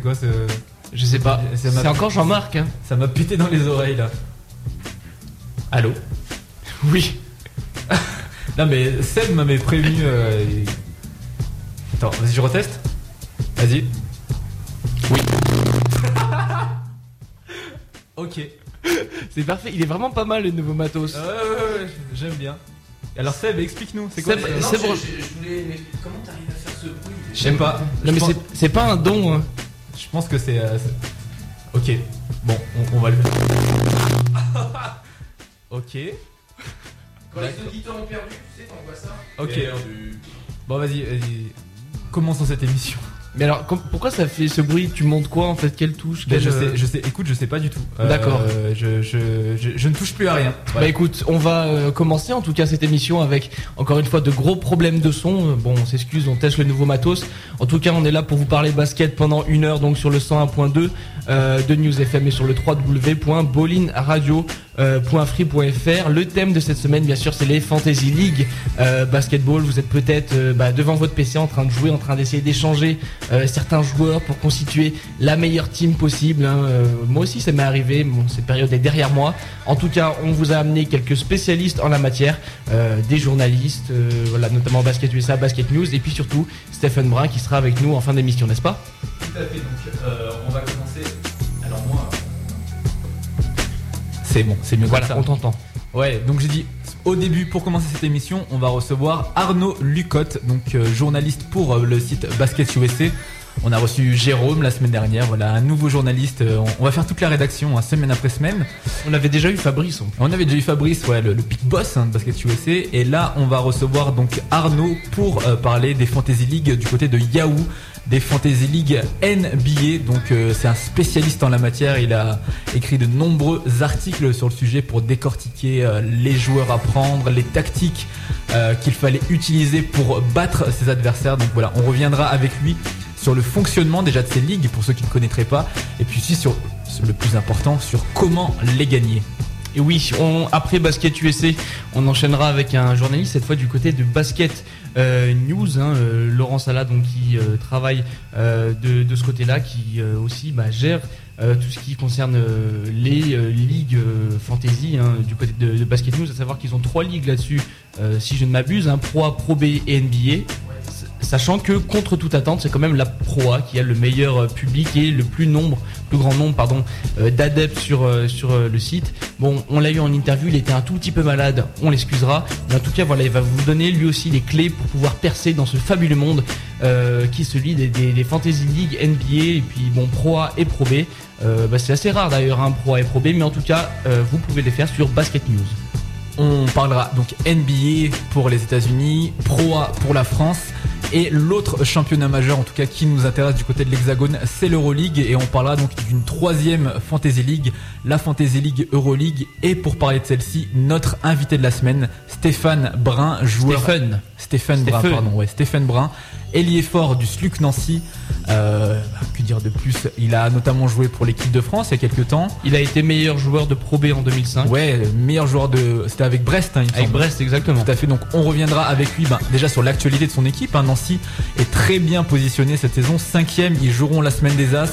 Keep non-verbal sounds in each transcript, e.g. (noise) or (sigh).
c'est quoi ce. Je sais pas. C'est encore Jean-Marc. Hein. Ça m'a pété dans les oreilles là. Allô? Oui. (laughs) Non mais Seb m'avait prévenu. euh, et- Attends, vas-y, je reteste Vas-y. Oui. (laughs) ok. C'est parfait. Il est vraiment pas mal le nouveau matos. Ouais, ouais, ouais, j'aime bien. Alors Seb, explique-nous, c'est quoi Seb, euh, Non, c'est je- bon. je- je voulais- mais comment t'arrives à faire ce bruit? Sais pas. Non Je mais pense- c'est pas un don. hein. Je pense que c'est. euh, ok. Bon, on, on va le faire. (laughs) ok. Quand les auditeurs ont perdu, tu sais, t'envoies ça. Ok. Perdu. Bon, vas-y, vas-y. Commençons cette émission. Mais alors com- pourquoi ça fait ce bruit? Tu montes quoi en fait? Quelle touche? Ben, Quelle, je euh, sais, je sais. Écoute, je sais pas du tout. D'accord. Euh, je, je, je, je ne touche plus à rien. Bah Voilà. écoute, on va euh, commencer en tout cas cette émission avec encore une fois de gros problèmes de son. Euh, Bon, on s'excuse, on teste le nouveau matos. En tout cas, on est là pour vous parler basket pendant une heure donc sur le 101.2 euh, de News FM et sur le www.bolinradio.free.fr. Le thème de cette semaine, bien sûr, c'est les Fantasy League euh, basketball. Vous êtes peut-être euh, bah, devant votre PC en train de jouer, en train d'essayer d'échanger certains joueurs pour constituer la meilleure team possible. hein. Moi aussi, ça m'est arrivé. Bon, cette période est derrière moi. En tout cas, on vous a amené quelques spécialistes en la matière, des journalistes, voilà, notamment Basket USA, Basket News, et puis surtout Stephen Brun qui sera avec nous en fin d'émission, n'est-ce pas? Tout à fait. Donc, on va commencer. Alors moi. C'est bon, c'est mieux Voilà, comme on ça. t'entend. Ouais, donc j'ai dit au début, pour commencer cette émission, on va recevoir Arnaud Lucotte, donc euh, journaliste pour euh, le site Basket USA. On a reçu Jérôme la semaine dernière, voilà, un nouveau journaliste. euh, on, on va faire toute la rédaction, hein, semaine après semaine. On avait déjà eu Fabrice. en plus. On avait déjà eu Fabrice, ouais, le, le big boss hein, de Basket USA, et là on va recevoir donc Arnaud pour parler des Fantasy League du côté de Yahoo, des Fantasy League NBA. Donc euh, c'est un spécialiste en la matière. Il a écrit de nombreux articles sur le sujet pour décortiquer euh, les joueurs à prendre, les tactiques euh, qu'il fallait utiliser pour battre ses adversaires. Donc voilà, on reviendra avec lui sur le fonctionnement déjà de ces ligues pour ceux qui ne connaîtraient pas, et puis aussi sur le plus important, sur comment les gagner. Et oui, après Basket USA, on enchaînera avec un journaliste, cette fois du côté de Basket euh, News, hein, euh, Laurent donc, qui euh, travaille de, ce côté-là, qui aussi bah, gère tout ce qui concerne les ligues fantasy hein, du côté de, Basket News, à savoir qu'ils ont trois ligues là-dessus, si je ne m'abuse, hein, Pro A, Pro B et NBA. Sachant que contre toute attente, c'est quand même la Pro A qui a le meilleur euh, public et le plus nombre, plus grand nombre, pardon, euh, d'adeptes sur euh, le site. Bon, on l'a eu en interview, il était un tout petit peu malade, on l'excusera. Mais en tout cas, voilà, il va vous donner lui aussi les clés pour pouvoir percer dans ce fabuleux monde qui est celui des, Fantasy League, NBA et puis bon Pro A et Pro bah, c'est assez rare d'ailleurs, un Pro A et Pro mais en tout cas, vous pouvez les faire sur Basket News. On parlera donc NBA pour les États-Unis, Pro A pour la France. Et l'autre championnat majeur, en tout cas qui nous intéresse du côté de l'Hexagone, c'est l'Euroleague. Et on parlera donc d'une troisième Fantasy League, la Fantasy League Euroleague. Et pour parler de celle-ci, notre invité de la semaine, Stéphane Brun, joueur. Stéphane Brun, pardon, ouais, Stéphane Brun, ailier fort du SLUC Nancy. Euh, que dire de plus? Il a notamment joué pour l'équipe de France il y a quelques temps. Il a été meilleur joueur de Pro B en 2005. Ouais, meilleur joueur de. C'était avec Brest, hein, il me Avec semble. Brest, exactement. Tout à fait. Donc on reviendra avec lui ben, déjà sur l'actualité de son équipe. hein. Nancy est très bien positionné cette saison. Cinquième, ils joueront la semaine des As.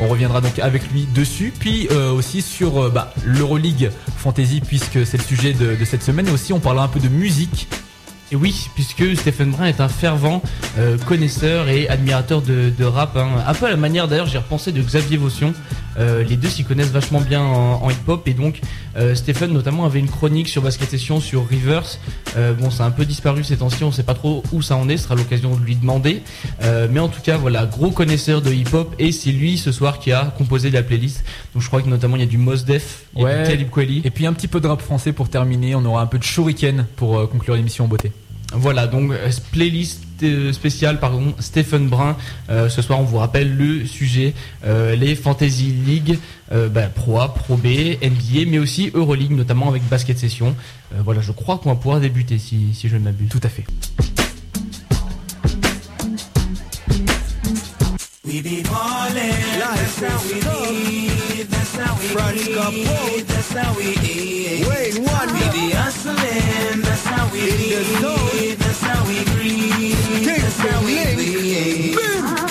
On reviendra donc avec lui dessus. Puis euh, aussi sur euh, bah, l'Euroleague Fantasy puisque c'est le sujet de, de cette semaine. Et aussi on parlera un peu de musique. Et oui, puisque Stephen Brun est un fervent euh, connaisseur et admirateur de, de rap, hein. un peu à la manière d'ailleurs, j'ai repensé de Xavier Vaution. Euh, les deux s'y connaissent vachement bien en, en hip-hop et donc euh, Stephen notamment avait une chronique sur Basket Session sur Rivers. Euh, bon, ça a un peu disparu ces temps-ci, on sait pas trop où ça en est, ce sera l'occasion de lui demander. Euh, mais en tout cas, voilà, gros connaisseur de hip-hop et c'est lui ce soir qui a composé la playlist. Donc je crois que notamment il y a du Mos Def, il y a Ouais. du Talib Kweli. Et puis un petit peu de rap français pour terminer. On aura un peu de shuriken pour euh, conclure l'émission en beauté. Voilà, donc euh, playlist euh, spéciale, pardon, Stephen Brun. Euh, ce soir, on vous rappelle le sujet, euh, les Fantasy League, euh, bah, Pro A, Pro B, NBA, mais aussi Euroleague, notamment avec Basket Session. Euh, voilà, je crois qu'on va pouvoir débuter si, si je ne m'abuse. Tout à fait. We be ballin', that's how we eat, that's how we eat, that's how we eat. Wait, one We be hustlin', that's how we eat, that's how we breathe, that's how we breathe.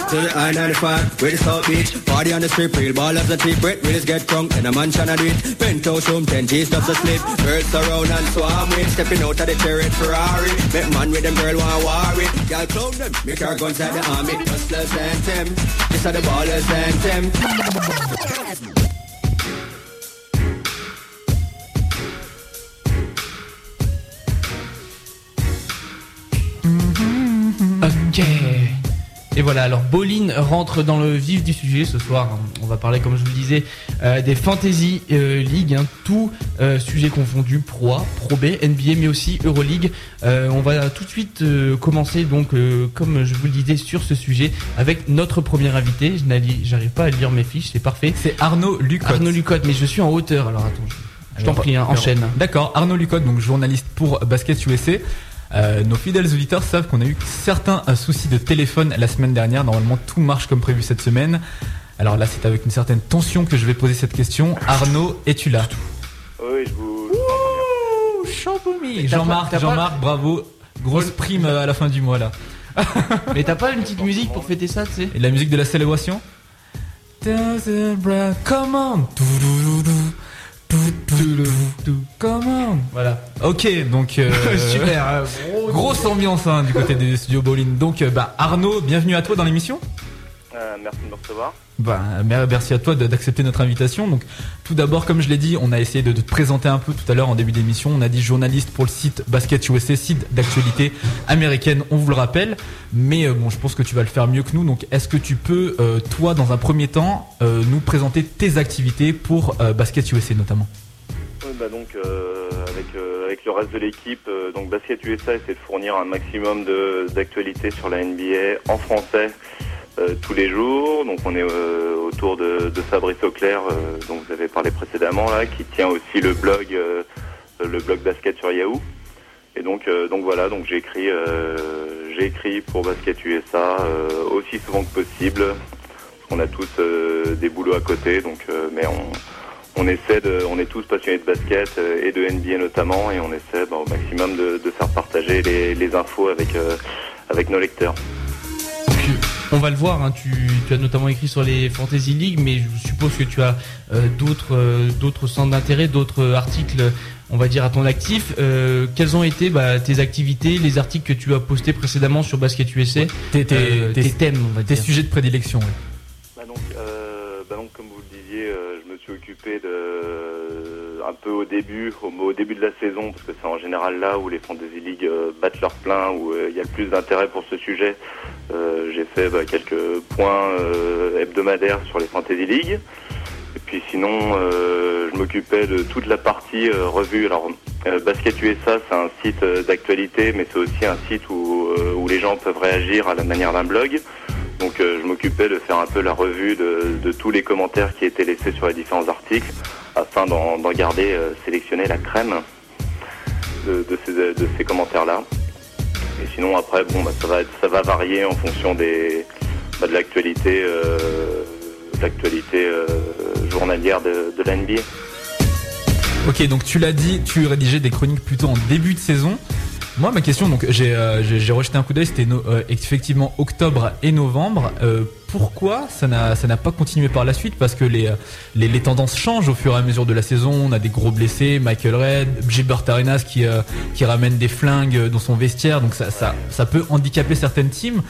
I-95, where the South Beach. Party on the strip, real ballers and cheap rate. Realest get drunk, and a man tryna do it. Penthouse room, 10 G's, stops asleep. Girls surround and swarm with. Stepping out of the chariot Ferrari. Make man with them girl want war it. Y'all clone them, make our guns like the army. Hustlers and them. This are the ballers and them. Ok. Et voilà, alors Bolin rentre dans le vif du sujet ce soir. On va parler, comme je vous le disais, euh, des Fantasy euh, League, hein, tout euh, sujet confondu, Pro A, Pro B, NBA, mais aussi Euroleague. Euh, on va tout de suite commencer, donc, comme je vous le disais, sur ce sujet avec notre premier invité. Je J'arrive pas à lire mes fiches, c'est parfait. C'est Arnaud Lucotte. Arnaud Lucotte, mais je suis en hauteur, alors attends. je- Je t'en prie, hein, enchaîne. D'accord, Arnaud Lucotte, donc journaliste pour Basket USA. Euh, nos fidèles auditeurs savent qu'on a eu certains soucis de téléphone la semaine dernière. Normalement, tout marche comme prévu cette semaine. Alors là, c'est avec une certaine tension que je vais poser cette question. Arnaud, es-tu là? Oui, je vous. Ouh, Jean-Marc, Jean-Marc, bravo. Grosse prime à la fin du mois là. (laughs) Mais t'as pas une petite musique pour fêter ça, tu sais? Et la musique de la célébration? Come on On Voilà. Ok, donc euh, (laughs) Super. euh, gros- grosse ambiance hein, du côté des studios Bowling. Donc euh, bah, Arnaud, bienvenue à toi dans l'émission. Euh, merci de me recevoir. Mer- merci à toi d'accepter notre invitation. Donc, tout d'abord, comme je l'ai dit, on a essayé de, te présenter un peu tout à l'heure en début d'émission. On a dit journaliste pour le site Basket USA, site d'actualité américaine, on vous le rappelle. Mais euh, bon, je pense que tu vas le faire mieux que nous. Donc, est-ce que tu peux, euh, toi, dans un premier temps, nous présenter tes activités pour Basket USA notamment? Oui, bah donc avec avec le reste de l'équipe, donc Basket USA essaie de fournir un maximum d'actualités sur la NBA en français euh, tous les jours. Donc on est euh, autour de, de Fabrice Auclair, euh, dont vous avez parlé précédemment là, qui tient aussi le blog euh, le blog basket sur Yahoo. Et donc donc voilà, donc j'ai écrit pour Basket USA aussi souvent que possible. On a tous des boulots à côté, donc mais on on essaie on est tous passionnés de basket et de NBA notamment, et on essaie bah, au maximum de, faire partager les, les infos avec avec nos lecteurs. On va le voir, hein, tu, tu as notamment écrit sur les Fantasy League, mais je suppose que tu as euh, d'autres euh, d'autres centres d'intérêt, d'autres articles, on va dire, à ton actif. Euh, quelles ont été bah, tes activités, les articles que tu as postés précédemment sur Basket USA Tes, tes- euh, tes- tes thèmes, on va tes dire. sujets de prédilection. ouais. Bah donc, euh, bah donc comme vous le disiez, euh, je me suis occupé de un peu au début, au, début de la saison, parce que c'est en général là où les Fantasy League euh, battent leur plein, où euh, il y a le plus d'intérêt pour ce sujet. Euh, J'ai fait bah, quelques points hebdomadaires sur les Fantasy League. Et puis sinon, je m'occupais de toute la partie revue. Alors, Basket USA, c'est un site d'actualité, mais c'est aussi un site où, où les gens peuvent réagir à la manière d'un blog. Donc je m'occupais de faire un peu la revue de tous les commentaires qui étaient laissés sur les différents articles afin d'en garder, euh, sélectionner la crème de, ces, commentaires-là. Et sinon après, bon, bah, ça, va, être- ça va varier en fonction des, bah, de l'actualité euh, euh, journalière de, de la NBA. Ok, donc tu l'as dit, tu rédigeais des chroniques plutôt en début de saison. Moi, ma question, donc j'ai rejeté un coup d'œil, c'était effectivement octobre et novembre. Pourquoi ça n'a pas continué par la suite Parce que les, tendances changent au fur et à mesure de la saison. On a des gros blessés, Michael Red, Gilbert Arenas qui euh, ramène des flingues dans son vestiaire, donc ça peut handicaper certaines teams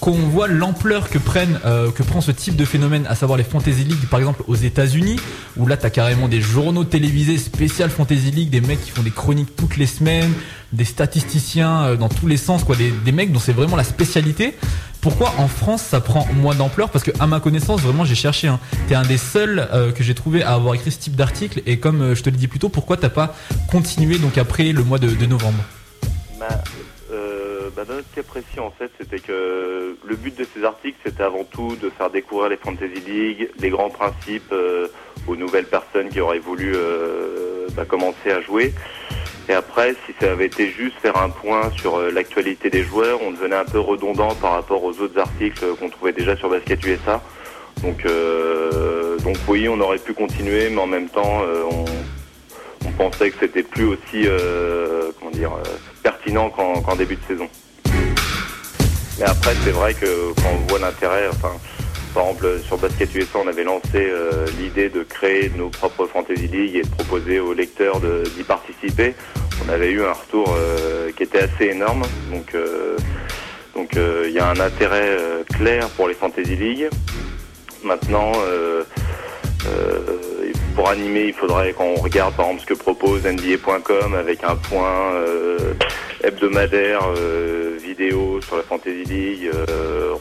qu'on voit l'ampleur que euh, que prend ce type de phénomène, à savoir les Fantasy League, par exemple aux États-Unis, où là t'as carrément des journaux télévisés spécial Fantasy League, des mecs qui font des chroniques toutes les semaines, des statisticiens euh, dans tous les sens, quoi, des, des mecs dont c'est vraiment la spécialité. Pourquoi en France ça prend moins d'ampleur? Parce que à ma connaissance, vraiment j'ai cherché. Hein, T'es un des seuls euh, que j'ai trouvé à avoir écrit ce type d'article. Et comme euh, je te l'ai dit plus tôt, pourquoi t'as pas continué donc après le mois de, novembre? Bah, euh, bah, dans notre cas précis, en fait, c'était que le but de ces articles, c'était avant tout de faire découvrir les Fantasy League, les grands principes euh, aux nouvelles personnes qui auraient voulu bah, commencer à jouer. Et après, si ça avait été juste faire un point sur euh, l'actualité des joueurs, on devenait un peu redondant par rapport aux autres articles qu'on trouvait déjà sur Basket USA. Donc, euh, donc oui, on aurait pu continuer, mais en même temps, euh, on, pensait que c'était plus aussi euh, comment dire euh, pertinent qu'en qu'en début de saison. Mais après, c'est vrai que quand on voit l'intérêt, enfin, par exemple, sur Basket USA, on avait lancé euh, l'idée de créer nos propres Fantasy League et de proposer aux lecteurs d'y participer. On avait eu un retour euh, qui était assez énorme. Donc, euh, donc il y a un intérêt clair pour les Fantasy League. Maintenant, pour animer, il faudrait qu'on regarde par exemple ce que propose NBA.com avec un point euh, hebdomadaire euh, vidéo sur la Fantasy League, euh,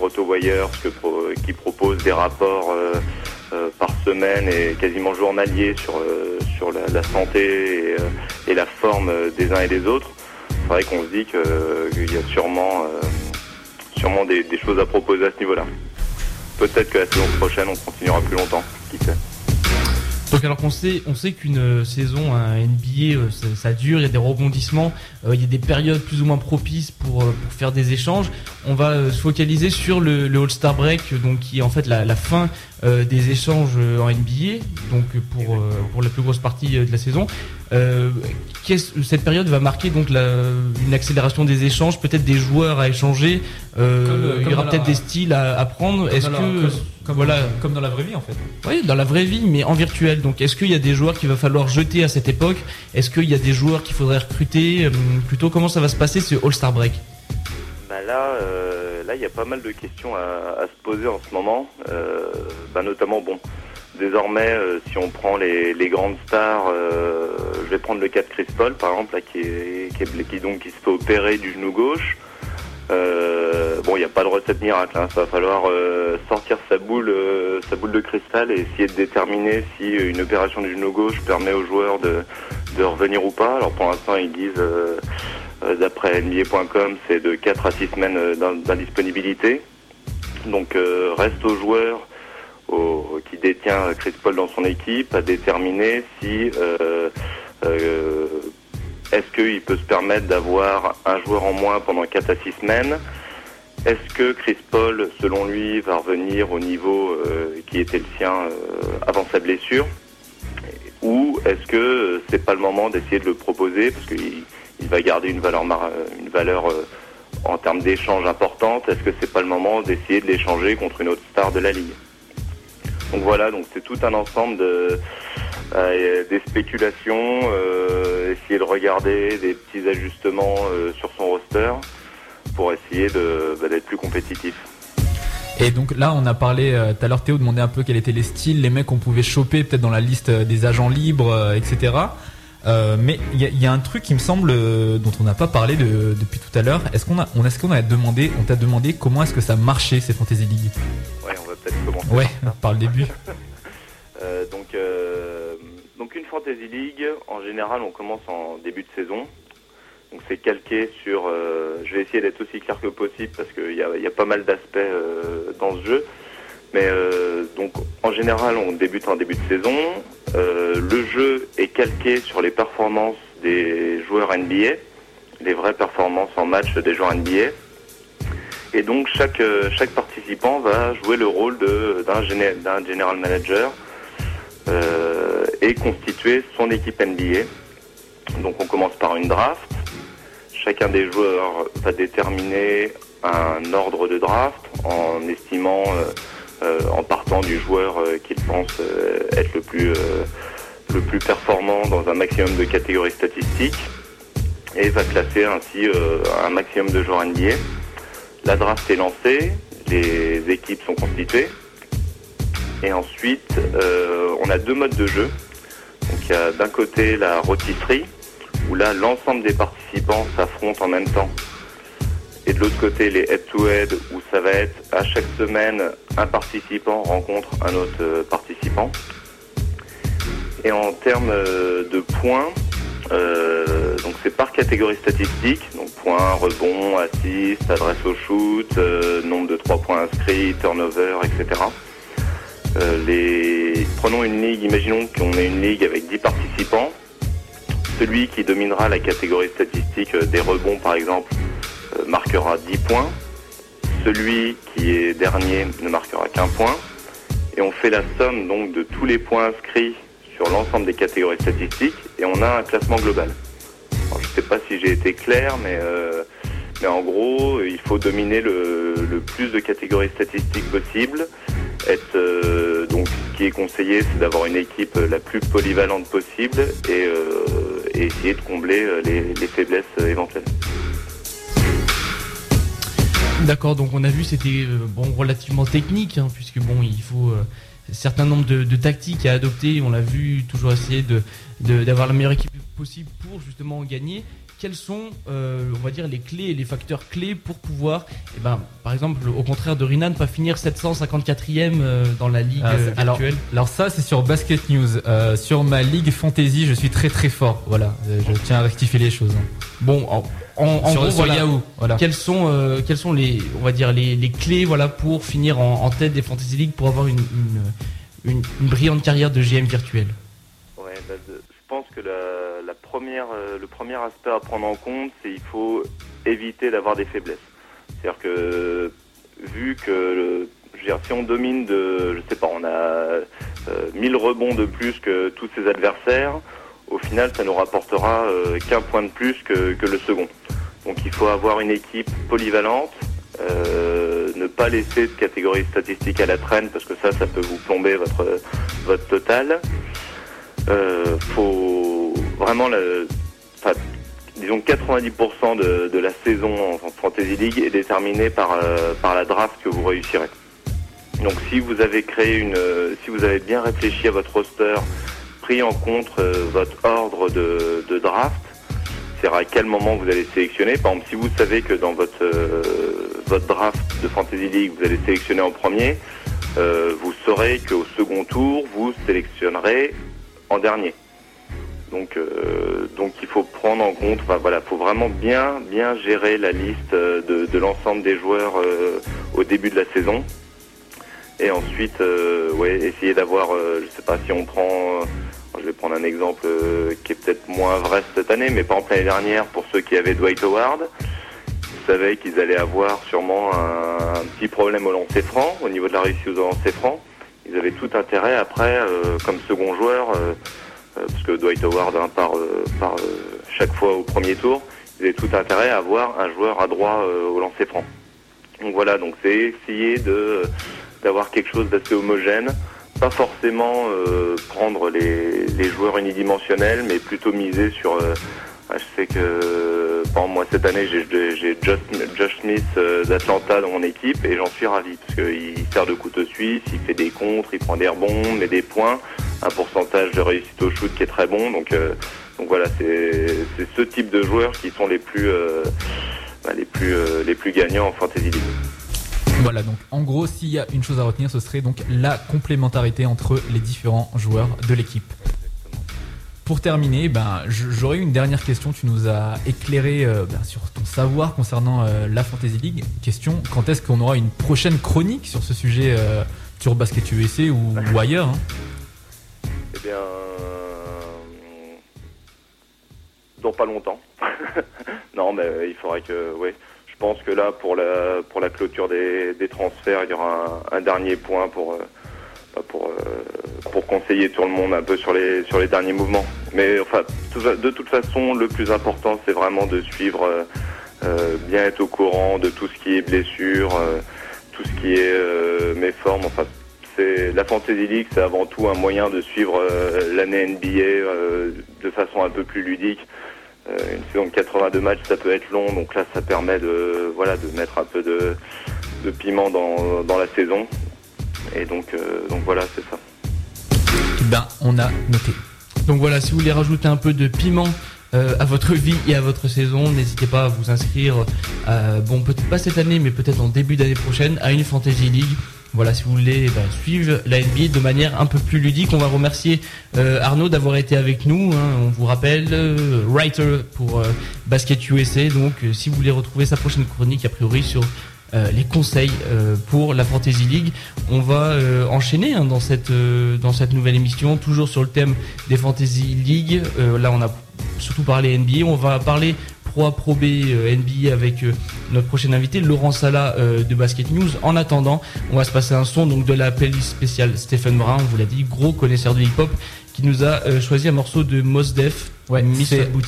pro- qui propose des rapports euh, par semaine et quasiment journaliers sur sur la, santé et, la forme des uns et des autres. C'est vrai qu'on se dit qu'il y a sûrement sûrement des, des choses à proposer à ce niveau-là. Peut-être que la saison prochaine on continuera plus longtemps, qui sait. Donc alors qu'on sait, on sait qu'une euh, saison à NBA, euh, ça, ça dure, il y a des rebondissements, euh, il y a des périodes plus ou moins propices pour, pour faire des échanges. On va se focaliser sur le, le All-Star Break, donc qui est en fait la, la fin euh, des échanges en NBA, donc pour, euh, pour la plus grosse partie de la saison. Euh, cette période va marquer donc la, une accélération des échanges, peut-être des joueurs à échanger. euh, Comme, euh, il y aura peut-être la- des styles à, à prendre. Est-ce Comme dans que la- comme, comme- voilà, comme dans la vraie vie en fait. oui, dans la vraie vie, mais en virtuel. Donc, est-ce qu'il y a des joueurs qu'il va falloir jeter à cette époque? Est-ce qu'il y a des joueurs qu'il faudrait recruter? Euh, Plutôt, comment ça va se passer ce All-Star Break? Bah là, euh, là, il y a pas mal de questions à, à se poser en ce moment. Euh, bah notamment, bon, désormais, euh, si on prend les, les grandes stars, euh, je vais prendre le cas de Chris Paul, par exemple, là, qui, est, qui, est- qui donc qui se fait opérer du genou gauche. Euh, bon, il n'y a pas de recette miracle. Hein. Ça va falloir euh, sortir sa boule, euh, sa boule de cristal et essayer de déterminer si une opération du genou gauche permet aux joueurs de, de revenir ou pas. Alors pour l'instant, ils disent, euh, d'après NBA.com, c'est de 4 à 6 semaines d'in- d'indisponibilité. Donc reste aux joueurs qui détient Chris Paul dans son équipe à déterminer si euh, euh, est-ce qu'il peut se permettre d'avoir un joueur en moins pendant 4 à 6 semaines? Est-ce que Chris Paul, selon lui, va revenir au niveau euh, qui était le sien avant sa blessure? Ou est-ce que c'est pas le moment d'essayer de le proposer parce qu'il il va garder une valeur, une valeur en termes d'échange importante? Est-ce que c'est pas le moment d'essayer de l'échanger contre une autre star de la ligue? Donc voilà, donc c'est tout un ensemble de euh, des spéculations, euh, essayer de regarder des petits ajustements euh, sur son roster pour essayer bah, d'être plus compétitif. Et donc là, on a parlé tout à l'heure, Théo demandait un peu quels étaient les styles, les mecs qu'on pouvait choper peut-être dans la liste des agents libres, etc. Euh, mais il y, a- il y a un truc qui me semble euh, dont on n'a pas parlé de- depuis tout à l'heure. Est-ce qu'on a, on est-ce qu'on a demandé, on t'a demandé comment est-ce que ça marchait ces Fantasy League Ouais, peut-être commencer. Ouais, par le début. (laughs) Euh, donc, euh, donc une Fantasy League, en général, on commence en début de saison. Donc c'est calqué sur. euh, je vais essayer d'être aussi clair que possible parce qu'il y a, y a pas mal d'aspects dans ce jeu. Mais donc en général, on débute en début de saison. Le jeu est calqué sur les performances des joueurs NBA, les vraies performances en match des joueurs NBA. Et donc chaque euh, chaque participant va jouer le rôle d'un general manager euh, et constituer son équipe NBA. Donc on commence par une draft. Chacun des joueurs va déterminer un ordre de draft en estimant, euh, en partant du joueur qu'il pense être le plus, le plus performant dans un maximum de catégories statistiques et va classer ainsi un maximum de joueurs NBA. La draft est lancée, les équipes sont constituées et ensuite euh, on a deux modes de jeu. Donc il y a d'un côté la rôtisserie où là l'ensemble des participants s'affrontent en même temps. Et de l'autre côté les head-to-head où ça va être à chaque semaine un participant rencontre un autre euh, participant. Et en termes euh, de points, euh, donc c'est par catégorie statistique, donc points, rebonds, assists, adresse au shoot, euh, nombre de trois points inscrits, turnover, etc. Euh, les... Prenons une ligue, imaginons qu'on ait une ligue avec 10 participants. Celui qui dominera la catégorie statistique euh, des rebonds, par exemple, euh, marquera 10 points. Celui qui est dernier ne marquera qu'un point. Et on fait la somme donc de tous les points inscrits sur l'ensemble des catégories statistiques et on a un classement global. Je ne sais pas si j'ai été clair, mais, euh, en gros, il faut dominer le, plus de catégories statistiques possible. Être, euh, donc, ce qui est conseillé, c'est d'avoir une équipe la plus polyvalente possible et, euh, essayer de combler euh, les, les faiblesses euh, éventuelles. D'accord, donc on a vu c'était euh, bon relativement technique hein, puisque bon il faut euh, un certain nombre de, tactiques à adopter. On l'a vu toujours essayer de- d'avoir la meilleure équipe possible pour justement gagner. Quels sont, euh, on va dire, les clés et les facteurs clés pour pouvoir, eh ben, par exemple, au contraire de Rinan, pas finir 754e euh, dans la ligue Ah, euh, alors, virtuelle alors ça c'est sur Basket News. Euh, sur ma ligue fantasy, je suis très très fort. Voilà, je tiens à rectifier les choses. Bon, en, en, en sur gros, sur voilà. Yahoo, voilà. Quelles sont, euh, quelles sont les, on va dire les, les clés, voilà, pour finir en, en tête des Fantasy League pour avoir une, une, une, une brillante carrière de GM virtuel? Ouais, bah, pense que la, première, euh, le premier aspect à prendre en compte, c'est il faut éviter d'avoir des faiblesses. C'est-à-dire que vu que je si on domine de, je sais pas, on a euh, 1000 rebonds de plus que tous ses adversaires, au final, ça nous rapportera euh, qu'un point de plus que, le second. Donc il faut avoir une équipe polyvalente, euh, ne pas laisser de catégorie statistique à la traîne parce que ça, ça peut vous plomber votre, votre total. Euh, faut vraiment, disons que 90% de, la saison en, Fantasy League est déterminée par, euh, par la draft que vous réussirez. Donc si vous avez créé une, euh, si vous avez bien réfléchi à votre roster, pris en compte euh, votre ordre de, draft, c'est à quel moment vous allez sélectionner. Par exemple, si vous savez que dans votre votre draft de Fantasy League, vous allez sélectionner en premier, euh, vous saurez qu'au second tour, vous sélectionnerez en dernier. Donc, euh, donc il faut prendre en compte, enfin voilà, faut vraiment bien, bien gérer la liste euh, de, l'ensemble des joueurs euh, au début de la saison. Et ensuite, ouais, essayer d'avoir, je sais pas si on prend, je vais prendre un exemple qui est peut-être moins vrai cette année, mais par exemple l'année dernière, pour ceux qui avaient Dwight Howard, ils savaient qu'ils allaient avoir sûrement un, un petit problème au lancer franc, au niveau de la réussite au lancer franc. Ils avaient tout intérêt après, euh, comme second joueur, euh, euh, parce que Dwight Howard hein, part, chaque fois au premier tour, ils avaient tout intérêt à avoir un joueur à droit au lancer franc. Donc voilà, donc c'est essayer d'avoir quelque chose d'assez homogène, pas forcément prendre les, joueurs unidimensionnels, mais plutôt miser sur. Ah, je sais que, moi cette année j'ai Josh, Smith euh, d'Atlanta dans mon équipe et j'en suis ravi parce qu'il sert de couteau suisse, il fait des contres, il prend des rebonds, met des points, un pourcentage de réussite au shoot qui est très bon. Donc, euh, voilà, c'est ce type de joueurs qui sont les plus euh, bah, les plus les plus gagnants en fantasy league. Voilà, donc en gros, s'il y a une chose à retenir, ce serait donc la complémentarité entre les différents joueurs de l'équipe. Pour terminer, ben, j'aurais une dernière question. Tu nous as éclairé euh, ben, sur ton savoir concernant euh, la Fantasy League. Question quand est-ce qu'on aura une prochaine chronique sur ce sujet euh, sur Basket USA ou, ailleurs hein? Eh bien, dans pas longtemps. (laughs) non, mais il faudrait que, oui. Je pense que là, pour la pour la clôture des, des transferts, il y aura un, dernier point pour pour euh, pour conseiller tout le monde un peu sur les sur les derniers mouvements. Mais enfin, de toute façon, le plus important, c'est vraiment de suivre, euh, euh, bien être au courant de tout ce qui est blessure, tout ce qui est euh, méforme. Enfin, c'est la Fantasy League, c'est avant tout un moyen de suivre l'année NBA de façon un peu plus ludique. Une saison de 82 matchs, ça peut être long, donc là, ça permet de voilà de mettre un peu de, de piment dans, dans la saison. Et donc euh, donc voilà, c'est ça. Ben, on a noté. Donc voilà, si vous voulez rajouter un peu de piment euh, à votre vie et à votre saison, n'hésitez pas à vous inscrire, euh, bon peut-être pas cette année, mais peut-être en début d'année prochaine, à une Fantasy League. Voilà, si vous voulez ben, suivre la NBA de manière un peu plus ludique, on va remercier Arnaud d'avoir été avec nous. hein. on vous rappelle, writer pour Basket USA. Donc, si vous voulez retrouver sa prochaine chronique, a priori sur euh, les conseils euh, pour la Fantasy League, on va euh, enchaîner hein, dans cette nouvelle émission, toujours sur le thème des Fantasy League. Là, on a surtout parlé NBA. On va parler Pro Pro B NBA avec notre prochain invité Laurent Sala de Basket News. En attendant, on va se passer un son donc de la playlist spéciale Stephen Brown, on vous l'a dit, gros connaisseur de hip-hop, qui nous a euh, choisi un morceau de Mos Def,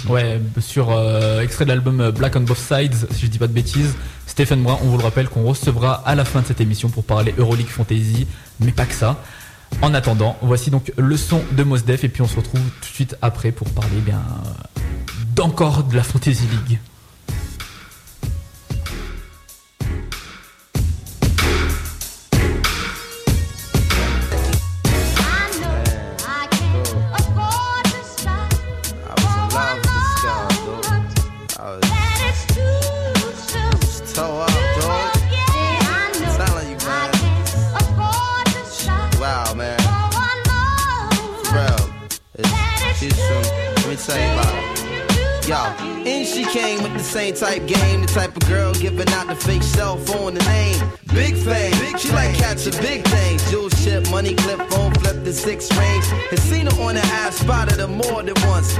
Ouais, sur euh, extrait de l'album euh, Black on Both Sides, si je dis pas de bêtises. Stephen Brun, on vous le rappelle, qu'on recevra à la fin de cette émission pour parler Euroleague Fantasy, mais pas que ça. En attendant, voici donc le son de Mos Def et puis on se retrouve tout de suite après pour parler bien d'encore de la Fantasy League. Yo, and she came with the same type game, the type of girl giving out the fake cell phone, the name. Big fame, big she like catching big things. Jewel ship, money clip, phone flip the six range. And seen her on the ass, spotted her more than once.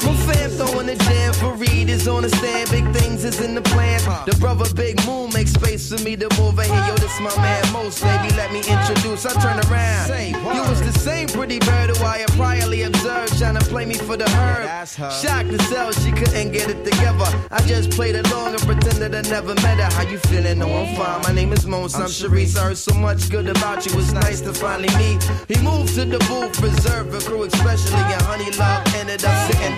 My fam throwing the jam for Reed is on the stand. Big things is in the plan. The brother Big Moon makes space for me to move in here. Yo, this my man Most. Baby, let me introduce. I turn around. You was the same pretty bird who I had priorly observed. Trying to play me for the herb. Shocked to sell, she couldn't get it together. I just played along and pretended I never met her. How you feeling? No, I'm fine. My name is Mons. I'm Sharice. I heard so much good about you. It's nice to finally meet. He moved to the booth, reserved for crew, especially. And Honey Love ended up sitting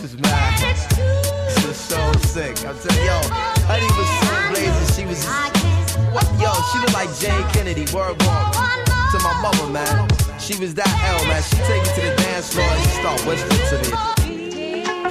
This is mad. This is so sick. I'm telling yo, Honey was so blazing. She was what? Yo, she looked like Jane Kennedy. Word walk to my mama, man. She was that L, man. She take me to the dance floor and she start whispering to me.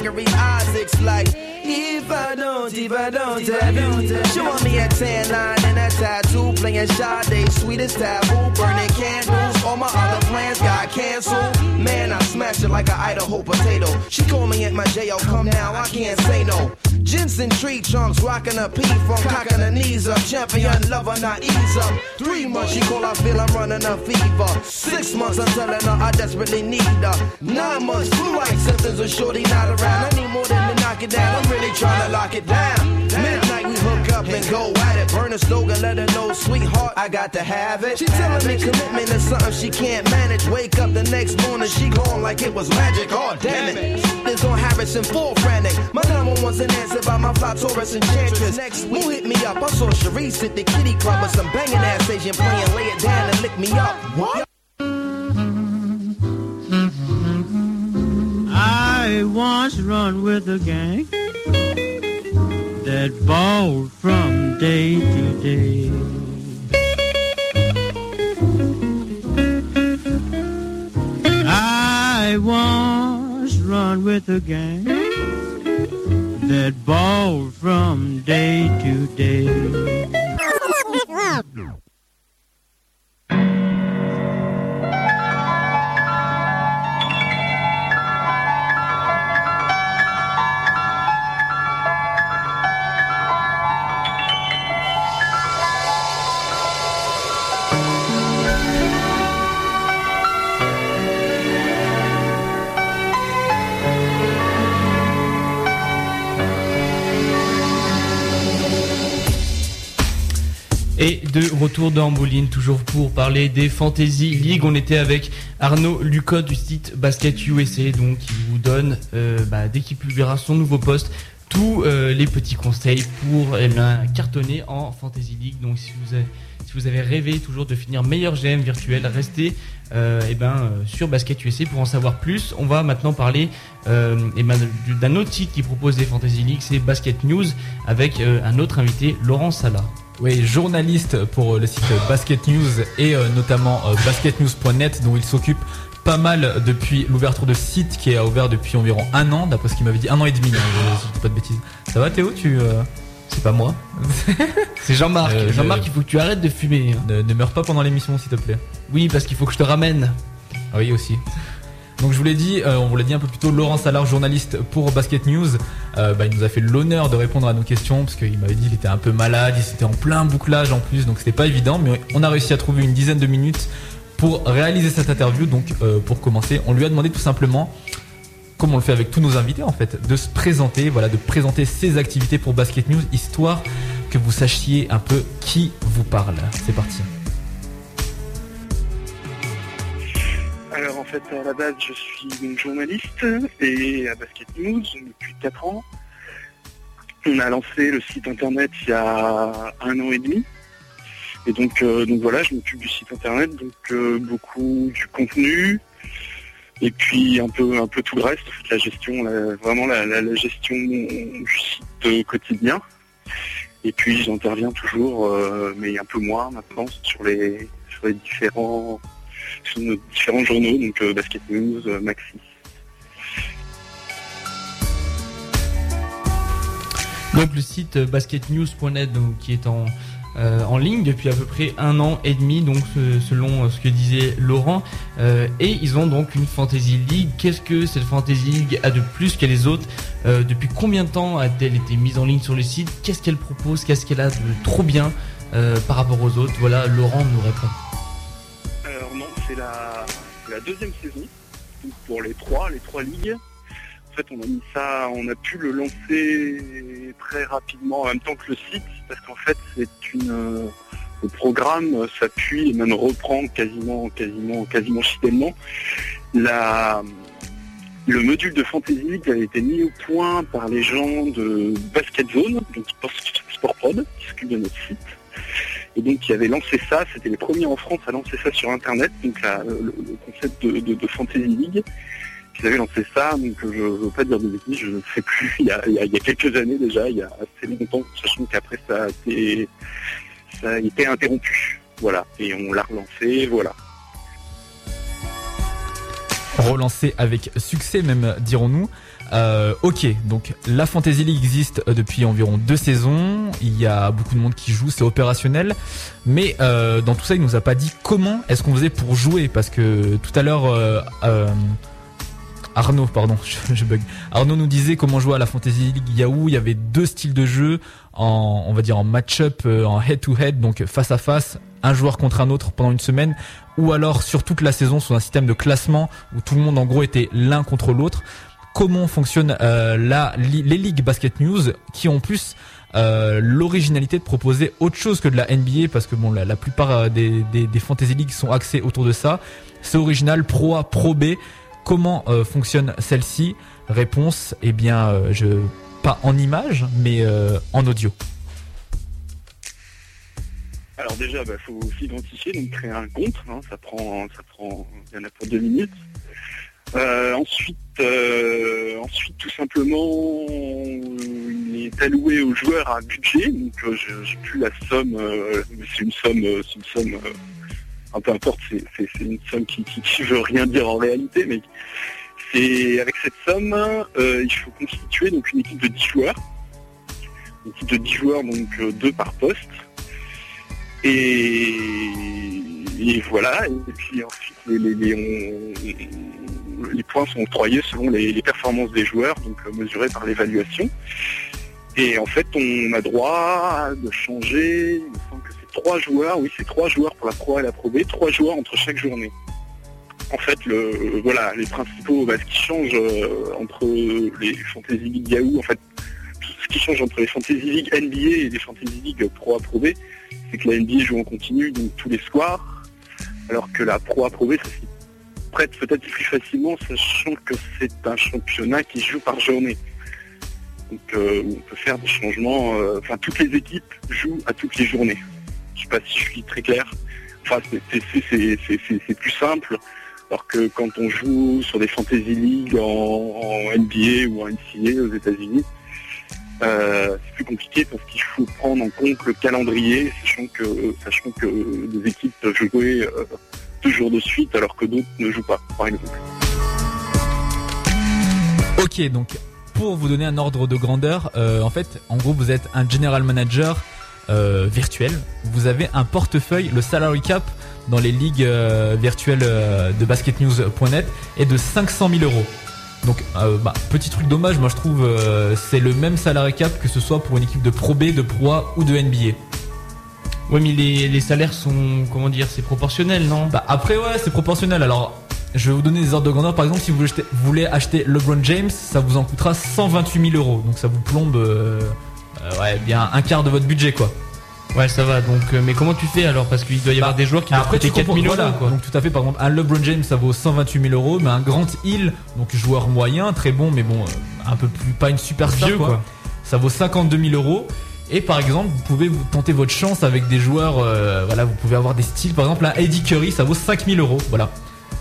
Gregory Isaacs like. If I don't, if I don't have you. She want me a tan line and a tattoo Playing Sade, sweetest taboo Burning candles, all my other plans got canceled. Man, I smashed it like an Idaho potato. She call me at my jail, come now, I can't say no. Jensen tree trunks, rocking a P from cocking her knees up. Champion lover, not ease up. Three months, she call, I feel I'm running a fever. Six months, I'm telling her I desperately need her. Nine months, flu-like symptoms of shorty not around. I need more than knock it down, I'm really trying to lock it down. Midnight, we hook up and go at it. Burn a slogan, let her know, sweetheart, I got to have it. She telling me commitment is something she can't manage. Wake up the next morning, she gone like it was magic. Oh, damn it. This on Harrison, full frantic. My number one's an answer by my fly Taurus enchantress. Next week, who hit me up? I saw Sharice at the kitty club With some banging ass Asian playing. Lay it down and lick me up. What? I once run with a gang that balled from day to day. I once run with a gang that balled from day to day. (laughs) retour de Hamboline, toujours pour parler des Fantasy League. On était avec Arnaud Lucot du site Basket USA, donc qui vous donne, euh, bah, dès qu'il publiera son nouveau poste, tous euh, les petits conseils pour eh cartonner en Fantasy League. Donc si vous avez, si vous avez rêvé toujours de finir meilleur GM virtuel, restez euh, eh ben, euh, sur Basket USA pour en savoir plus. On va maintenant parler euh, eh ben, du- d'un autre site qui propose des Fantasy League, c'est Basket News, avec un autre invité, Laurent Sala. Oui, journaliste pour le site Basket News et notamment basketnews.net dont il s'occupe pas mal depuis l'ouverture de site qui a ouvert depuis environ un an, d'après ce qu'il m'avait dit, un an et demi, hein, je- je dis pas de bêtises. Ça va Théo? Tu, C'est pas moi. (laughs) C'est Jean-Marc. Euh, Jean-Marc, je- il faut que tu arrêtes de fumer. hein. ne, ne meurs pas pendant l'émission s'il te plaît. Oui, parce qu'il faut que je te ramène. Ah oui aussi. Donc je vous l'ai dit, euh, on vous l'a dit un peu plus tôt, Laurent Salard, journaliste pour Basket News, euh, bah, il nous a fait l'honneur de répondre à nos questions parce qu'il m'avait dit qu'il était un peu malade, il était en plein bouclage en plus, donc c'était pas évident, mais on a réussi à trouver une dizaine de minutes pour réaliser cette interview. Donc euh, pour commencer, on lui a demandé tout simplement, comme on le fait avec tous nos invités en fait, de se présenter, voilà, de présenter ses activités pour Basket News, histoire que vous sachiez un peu qui vous parle. C'est parti. Alors en fait à la base je suis donc journaliste et à Basket News depuis 4 ans. On a lancé le site internet il y a un an et demi. Et donc, euh, donc voilà, je m'occupe du site internet, donc euh, beaucoup du contenu, et puis un peu un peu tout le reste, la gestion, vraiment la, gestion du site euh, quotidien. Et puis j'interviens toujours, euh, mais un peu moins maintenant, sur les sur les différents sur nos différents journaux, donc euh, Basket News, Maxi. Donc le site basketnews.net qui est en, euh, en ligne depuis à peu près un an et demi, donc selon euh, ce que disait Laurent. Euh, et ils ont donc une Fantasy League. Qu'est-ce que cette Fantasy League a de plus que les autres? Depuis combien de temps a-t-elle été mise en ligne sur le site? Qu'est-ce qu'elle propose? Qu'est-ce qu'elle a de trop bien par rapport aux autres? Voilà, Laurent nous répond. Alors non, c'est la, la deuxième saison pour les trois, les trois ligues. On a pu le lancer très rapidement en même temps que le site, parce qu'en fait, c'est une euh, le programme s'appuie et même reprend quasiment, quasiment, quasiment le module de Fantasy League avait été mis au point par les gens de Basket Zone, donc Sport, Prod, qui s'occupe de notre site. Et donc qui avait lancé ça, c'était les premiers en France à lancer ça sur internet, donc le, concept de Fantasy League. Ils avaient lancé ça, donc je ne veux pas dire de bêtises, je ne sais plus, (laughs) il y, a, quelques années déjà, il y a assez longtemps, sachant qu'après ça a été ça a été interrompu. Voilà. Et on l'a relancé, voilà. relancé avec succès même dirons-nous. Euh, ok, donc la Fantasy League existe euh, depuis environ deux saisons. Il y a beaucoup de monde qui joue, c'est opérationnel. Mais euh, dans tout ça, il nous a pas dit comment est-ce qu'on faisait pour jouer, parce que tout à l'heure, euh, euh, Arnaud, pardon, (laughs) je, je bug. Arnaud nous disait comment jouer à la Fantasy League Yahoo. Il y avait deux styles de jeu en, on va dire en match-up, euh, en head-to-head, donc face à face, un joueur contre un autre pendant une semaine, ou alors sur toute la saison sous un système de classement où tout le monde en gros était l'un contre l'autre. Comment fonctionne euh, la, les ligues basket news qui ont plus euh, l'originalité de proposer autre chose que de la NBA parce que bon la, la plupart des, des, des fantasy leagues sont axées autour de ça. C'est original, Pro A, Pro B. Comment euh, fonctionne celle-ci Réponse, eh bien, euh, je pas en image, mais euh, en audio. Alors déjà, il faut s'identifier, donc créer un compte. hein, ça prend, ça prend, y en a pour deux minutes. Ensuite, ensuite, tout simplement, il est alloué aux joueurs un budget. Donc, je j'ai plus la somme, c'est une somme, c'est une somme. Peu importe, c'est une somme qui, qui, qui veut rien dire en réalité, mais c'est avec cette somme, euh, il faut constituer donc une équipe de 10 joueurs. Une équipe de 10 joueurs, donc euh, deux par poste. Et, voilà, et puis ensuite les, points sont octroyés selon les, performances des joueurs, donc euh, mesurés par l'évaluation. Et en fait, on a droit de changer, trois joueurs, oui, c'est trois joueurs pour la Pro A et la Pro B, trois joueurs entre chaque journée. En fait, le, voilà, les principaux, bah, ce qui change euh, entre les Fantasy League Yahoo, en fait, ce qui change entre les Fantasy League NBA et les Fantasy League Pro A Pro B, c'est que la NBA joue en continu, donc tous les soirs, alors que la Pro A Pro B, ça s'y prête peut-être plus facilement, sachant que c'est un championnat qui joue par journée. Donc euh, on peut faire des changements, euh, enfin toutes les équipes jouent à toutes les journées. Sais pas si je suis très clair. Enfin c'est- plus simple, alors que quand on joue sur des Fantasy League en, NBA ou en NCAA aux États-Unis, euh, c'est plus compliqué parce qu'il faut prendre en compte le calendrier, sachant que, sachant que des équipes peuvent jouer euh, jours de suite alors que d'autres ne jouent pas, par exemple. Ok, donc pour vous donner un ordre de grandeur, euh, en fait, en gros, vous êtes un general manager euh, virtuel. Vous avez un portefeuille, le salary cap dans les ligues euh, virtuelles euh, de basketnews.net est de 500 000 euros. Donc, euh, bah, petit truc dommage, moi je trouve, c'est le même salary cap que ce soit pour une équipe de Pro B, de Pro A ou de NBA. Ouais, mais les, les salaires sont, comment dire, c'est proportionnel, non? Bah après ouais c'est proportionnel alors je vais vous donner des ordres de grandeur par exemple si vous voulez acheter, LeBron James ça vous en coûtera 128 000 euros donc ça vous plombe euh, ouais bien un quart de votre budget quoi. Ouais, ça va. Donc, euh, mais comment tu fais alors? Parce qu'il doit y avoir Bah, des joueurs qui doivent coûter tu 4 comprends 000 voilà, euros, quoi. donc tout à fait par exemple un LeBron James ça vaut 128 000 euros mais un Grant Hill donc joueur moyen très bon mais bon euh, un peu plus pas une superstar Vieux, quoi. quoi. ça vaut 52 000 euros et par exemple vous pouvez vous tenter votre chance avec des joueurs euh, voilà vous pouvez avoir des styles par exemple un Eddie Curry ça vaut 5 000 euros voilà.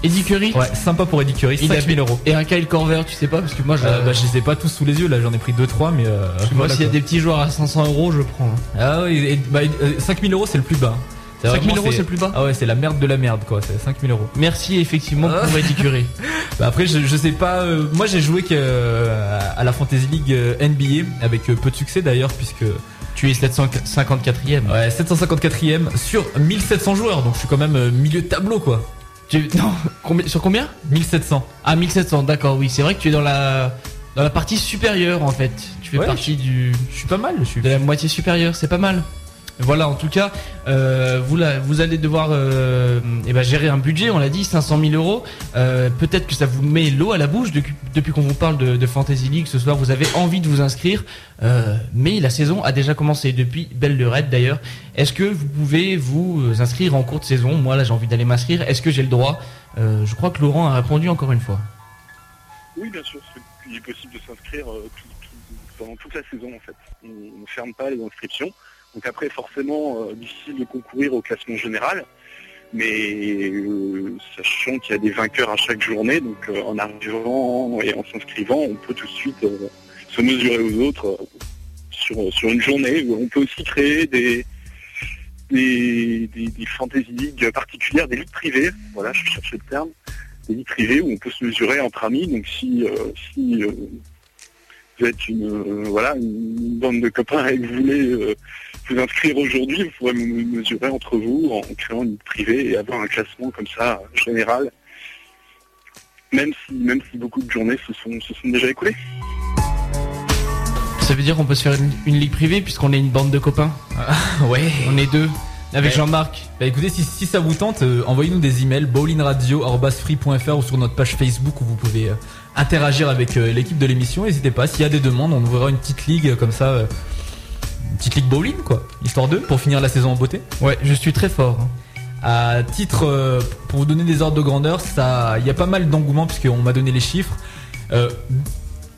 Eddie Curry Ouais, sympa pour Eddie Curry, Il 5 a 000 euros. Et un Kyle Corver, tu sais pas Parce que moi, je, Euh, bah, je les ai pas tous sous les yeux là, j'en ai pris 2-3 mais euh, moi, voilà, s'il y a des petits joueurs à 500 euros, je prends. hein. Ah oui, et, bah, euh, 5000 euros c'est le plus bas. 5 000 vraiment, euros, c'est le plus bas Ah ouais, c'est la merde de la merde quoi, c'est 5000 euros. Merci effectivement Ah. pour Eddie Curry. (laughs) Bah après, je, je sais pas, euh, moi j'ai joué que, euh, à la Fantasy League euh, NBA avec euh, peu de succès d'ailleurs, puisque tu es 754ème. Ouais, 754ème sur 1700 joueurs, donc je suis quand même euh, milieu de tableau quoi. Tu... Non, combien- sur combien? 1700. Ah, 1700, d'accord, oui. C'est vrai que tu es dans la, dans la partie supérieure en fait. Tu fais Ouais, partie du. Je suis pas mal, je suis. de la moitié supérieure, c'est pas mal. Voilà, en tout cas, euh, vous, allez devoir euh, eh ben, gérer un budget, on l'a dit, 500 000 euros. Euh, Peut-être que ça vous met l'eau à la bouche depuis, qu'on vous parle de, Fantasy League ce soir. Vous avez envie de vous inscrire, mais la saison a déjà commencé depuis Belle de Red d'ailleurs. Est-ce que vous pouvez vous inscrire en cours de saison? Moi, là, j'ai envie d'aller m'inscrire. Est-ce que j'ai le droit? Je crois que Laurent a répondu encore une fois. Oui, bien sûr, il est possible de s'inscrire pendant toute la saison en fait. On ne ferme pas les inscriptions. Donc après, forcément, euh, difficile de concourir au classement général, mais euh, sachant qu'il y a des vainqueurs à chaque journée, donc euh, en arrivant et en s'inscrivant, on peut tout de suite se mesurer aux autres sur, sur une journée. On peut aussi créer des, des, des, fantasy leagues particulières, des ligues privées, voilà, je cherchais le terme, des ligues privées où on peut se mesurer entre amis. Donc si, si vous êtes une, voilà, une bande de copains et que vous voulez vous inscrire aujourd'hui, vous pourrez me mesurer entre vous en créant une ligue privée et avoir un classement comme ça général. Même si, même si beaucoup de journées se sont, se sont déjà écoulées. Ça veut dire qu'on peut se faire une, une ligue privée puisqu'on est une bande de copains? (laughs) ouais. On est deux. Avec Ouais. Jean-Marc. Bah écoutez, si, si ça vous tente, euh, envoyez-nous des emails bowlingradio.free.fr ou sur notre page Facebook où vous pouvez euh, interagir avec euh, l'équipe de l'émission. N'hésitez pas, s'il y a des demandes, on ouvrira une petite ligue comme ça, euh, petite ligue bowling quoi, histoire d'eux pour finir la saison en beauté. Ouais, je suis très fort. hein. À titre, euh, pour vous donner des ordres de grandeur, ça, il y a pas mal d'engouement puisqu'on m'a donné les chiffres. Euh,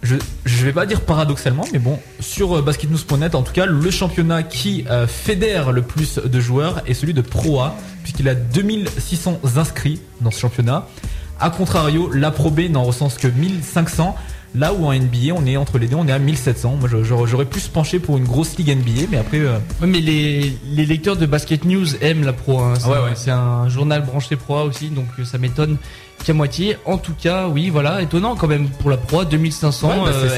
je, je vais pas dire paradoxalement, mais bon, sur euh, basketnews.net, en tout cas, le championnat qui euh, fédère le plus de joueurs est celui de Pro A, puisqu'il a 2600 inscrits dans ce championnat. A contrario, la Pro B n'en recense que 1500. Là où en NBA, on est entre les deux, on est à 1700. Moi, j'aurais plus penché pour une grosse ligue NBA, mais après, euh, Ouais, mais les, les lecteurs de Basket News aiment la Pro hein. C'est Ah ouais, un- ouais. c'est un journal branché Pro aussi, donc euh, ça m'étonne qu'à moitié. En tout cas, oui, voilà, étonnant quand même pour la Pro A, 2500, Ouais, bah, euh,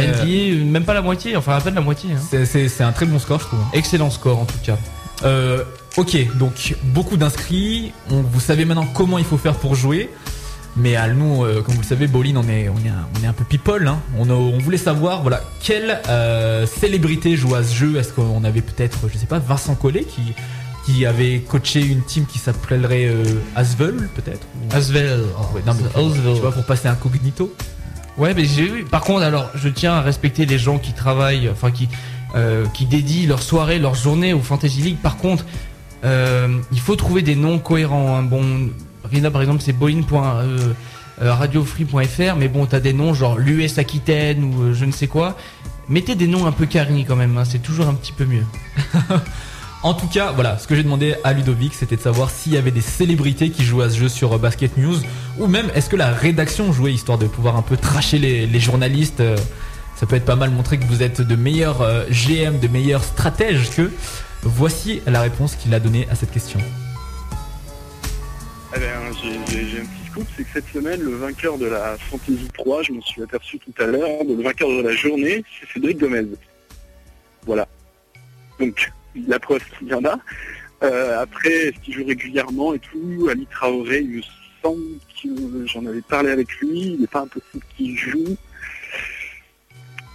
NBA, même pas la moitié, enfin à peine la moitié. hein. c'est- un très bon score, je trouve. Excellent score en tout cas. Euh, ok, donc beaucoup d'inscrits. Vous savez maintenant comment il faut faire pour jouer. Mais à nous, euh, comme vous le savez, Bolin, on est, on est, un, on est un peu people. Hein. On, a- on voulait savoir, voilà, quelle euh, célébrité joue à ce jeu. Est-ce qu'on avait peut-être, je sais pas, Vincent Collet qui, qui avait coaché une team qui s'appellerait euh, Asvel, peut-être ou- Asvel. Ouais, non, mais, Asvel. tu vois, pour passer incognito. Ouais, mais j'ai vu. Par contre, alors, je tiens à respecter les gens qui travaillent, enfin qui qui dédient leur soirée, leur journée au Fantasy League. Par contre, il faut trouver des noms cohérents. hein. Bon, Rina par exemple, c'est boeing.radiofree.fr, mais bon, t'as des noms genre l'US Aquitaine ou euh, je ne sais quoi. Mettez des noms un peu carnis quand même, hein, c'est toujours un petit peu mieux. (laughs) En tout cas, voilà, ce que j'ai demandé à Ludovic, c'était de savoir s'il y avait des célébrités qui jouaient à ce jeu sur euh, Basket News, ou même est-ce que la rédaction jouait histoire de pouvoir un peu tracher les, journalistes. euh, Ça peut être pas mal montrer que vous êtes de meilleurs euh, GM, de meilleurs stratèges que. Voici la réponse qu'il a donnée à cette question. Eh ben, j'ai un petit scoop, c'est que cette semaine, le vainqueur de la Fantasy 3, je m'en suis aperçu tout à l'heure, le vainqueur de la journée, c'est Cédric Gomez. Voilà. Donc, la preuve qu'il y en a. Euh, après, est-ce qu'il joue régulièrement et tout? Ali Traoré, il me semble que j'en avais parlé avec lui, il n'est pas impossible qu'il joue.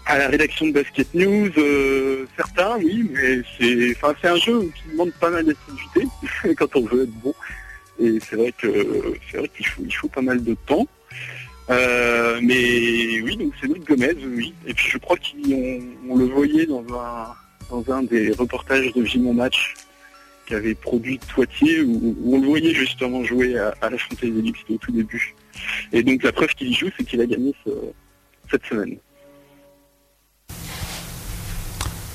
À la rédaction de Basket News, euh, certains, oui, mais c'est un jeu qui demande pas mal d'assiduité (laughs) quand on veut être bon. Et c'est vrai que c'est vrai qu'il faut, il faut pas mal de temps. Euh, mais oui, donc c'est Gomez, oui. Et puis je crois qu'on on le voyait dans un dans un des reportages de Vimon Match qui avait produit Toitier où, on le voyait justement jouer à, la Fantasy League, c'était au tout début. Et donc la preuve qu'il y joue, c'est qu'il a gagné ce- cette semaine.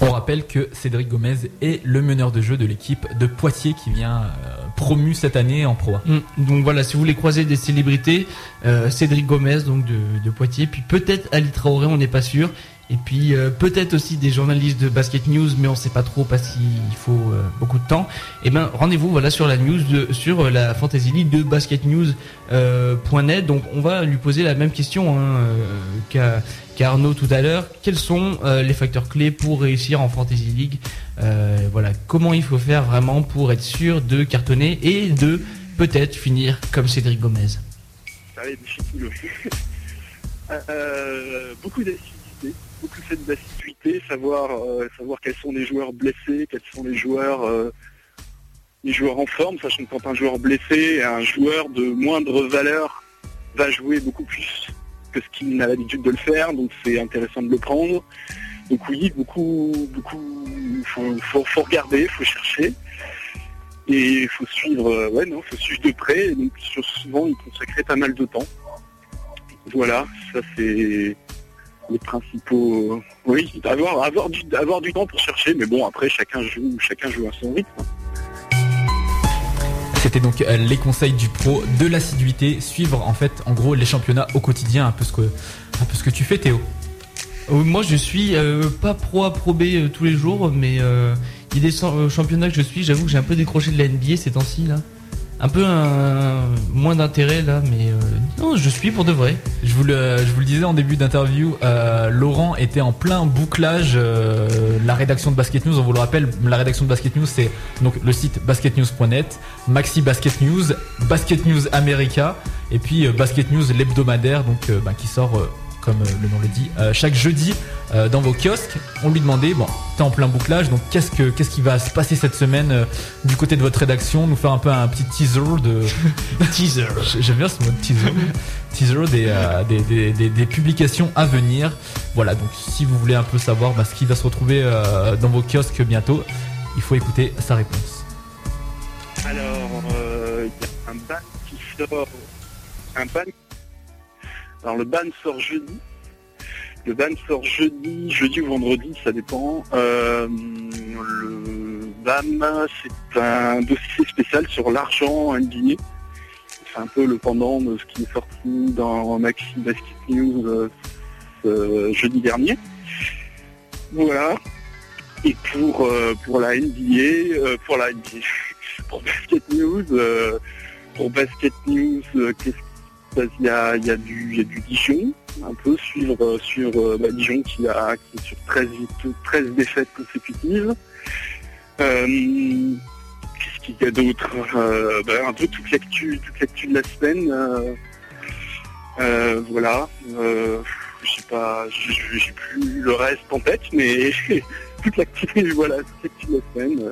On rappelle que Cédric Gomez est le meneur de jeu de l'équipe de Poitiers qui vient euh, promu cette année en Pro. Mm. Donc voilà, si vous voulez croiser des célébrités, euh, Cédric Gomez donc de, de Poitiers, puis peut-être Ali Traoré, on n'est pas sûr, et puis euh, peut-être aussi des journalistes de Basket News, mais on sait pas trop parce qu'il faut euh, beaucoup de temps. Et ben rendez-vous voilà sur la news de, sur euh, la Fantasy League de basketnews.net. Donc on va lui poser la même question hein, qu'à Arnaud tout à l'heure. Quels sont les facteurs clés pour réussir en Fantasy League? Voilà, comment il faut faire vraiment pour être sûr de cartonner et de peut-être finir comme Cédric Gomez? (laughs) Beaucoup beaucoup fait d'assiduité, savoir euh, savoir quels sont les joueurs blessés, quels sont les joueurs euh, les joueurs en forme, sachant que quand un joueur blessé, un joueur de moindre valeur va jouer beaucoup plus que ce qu'il n'a l'habitude de le faire, donc c'est intéressant de le prendre. Donc oui, beaucoup, beaucoup, faut, faut, faut regarder, faut chercher. Et il faut suivre, euh, ouais, non, faut suivre de près, et donc souvent y consacrer pas mal de temps. Voilà, ça c'est les principaux. Oui, avoir, avoir, du, avoir du temps pour chercher, mais bon, après chacun joue, chacun joue à son rythme. C'était donc euh, les conseils du pro, de l'assiduité, suivre en fait en gros les championnats au quotidien, un peu ce que, un peu ce que tu fais Théo. Euh, Moi, je suis euh, pas pro A, pro B euh, tous les jours, mais euh, il y a des euh, championnats que je suis. J'avoue que j'ai un peu décroché de la NBA ces temps-ci là. Un peu moins d'intérêt là, mais euh, non, je suis pour de vrai. Je vous le, disais en début d'interview, euh, Laurent était en plein bouclage. euh, la rédaction de Basket News, on vous le rappelle, la rédaction de Basket News, c'est donc le site basketnews.net, Maxi Basket News, Basket News America, et puis Basket News l'hebdomadaire, donc bah, qui sort, comme euh, le nom le dit, euh, chaque jeudi euh, dans vos kiosques. On lui demandait, bon, t'es en plein bouclage, donc qu'est-ce que, qu'est-ce qui va se passer cette semaine euh, du côté de votre rédaction, nous faire un peu un petit teaser de (laughs) teaser. (laughs) J'aime bien ce mot teaser. teaser des, euh, des, des, des- des publications à venir. Voilà, donc si vous voulez un peu savoir bah, ce qui va se retrouver euh, dans vos kiosques bientôt, il faut écouter sa réponse. Alors, euh, il y a un ban qui sort. Un ban. Alors, le ban sort jeudi. Le ban sort jeudi, jeudi ou vendredi, ça dépend. Euh, le BAM, c'est un dossier spécial sur l'argent NBA. C'est un peu le pendant de ce qui est sorti dans Maxi Basket News euh, jeudi dernier. Voilà. Et pour, euh, pour la NBA, pour la NBA, (laughs) pour Basket News, pour Basket News, qu'est-ce passe il y a, il y, a du, Dijon, un peu euh, sur euh, bah, Dijon qui, a, qui est sur 13, vict- 13 défaites consécutives. Euh, Qu'est-ce qu'il y a d'autre? Bah, Un peu toute l'actu, de la semaine. voilà. Je sais pas, j'ai plus le reste en tête, mais (laughs) toute l'actu, voilà, de la semaine.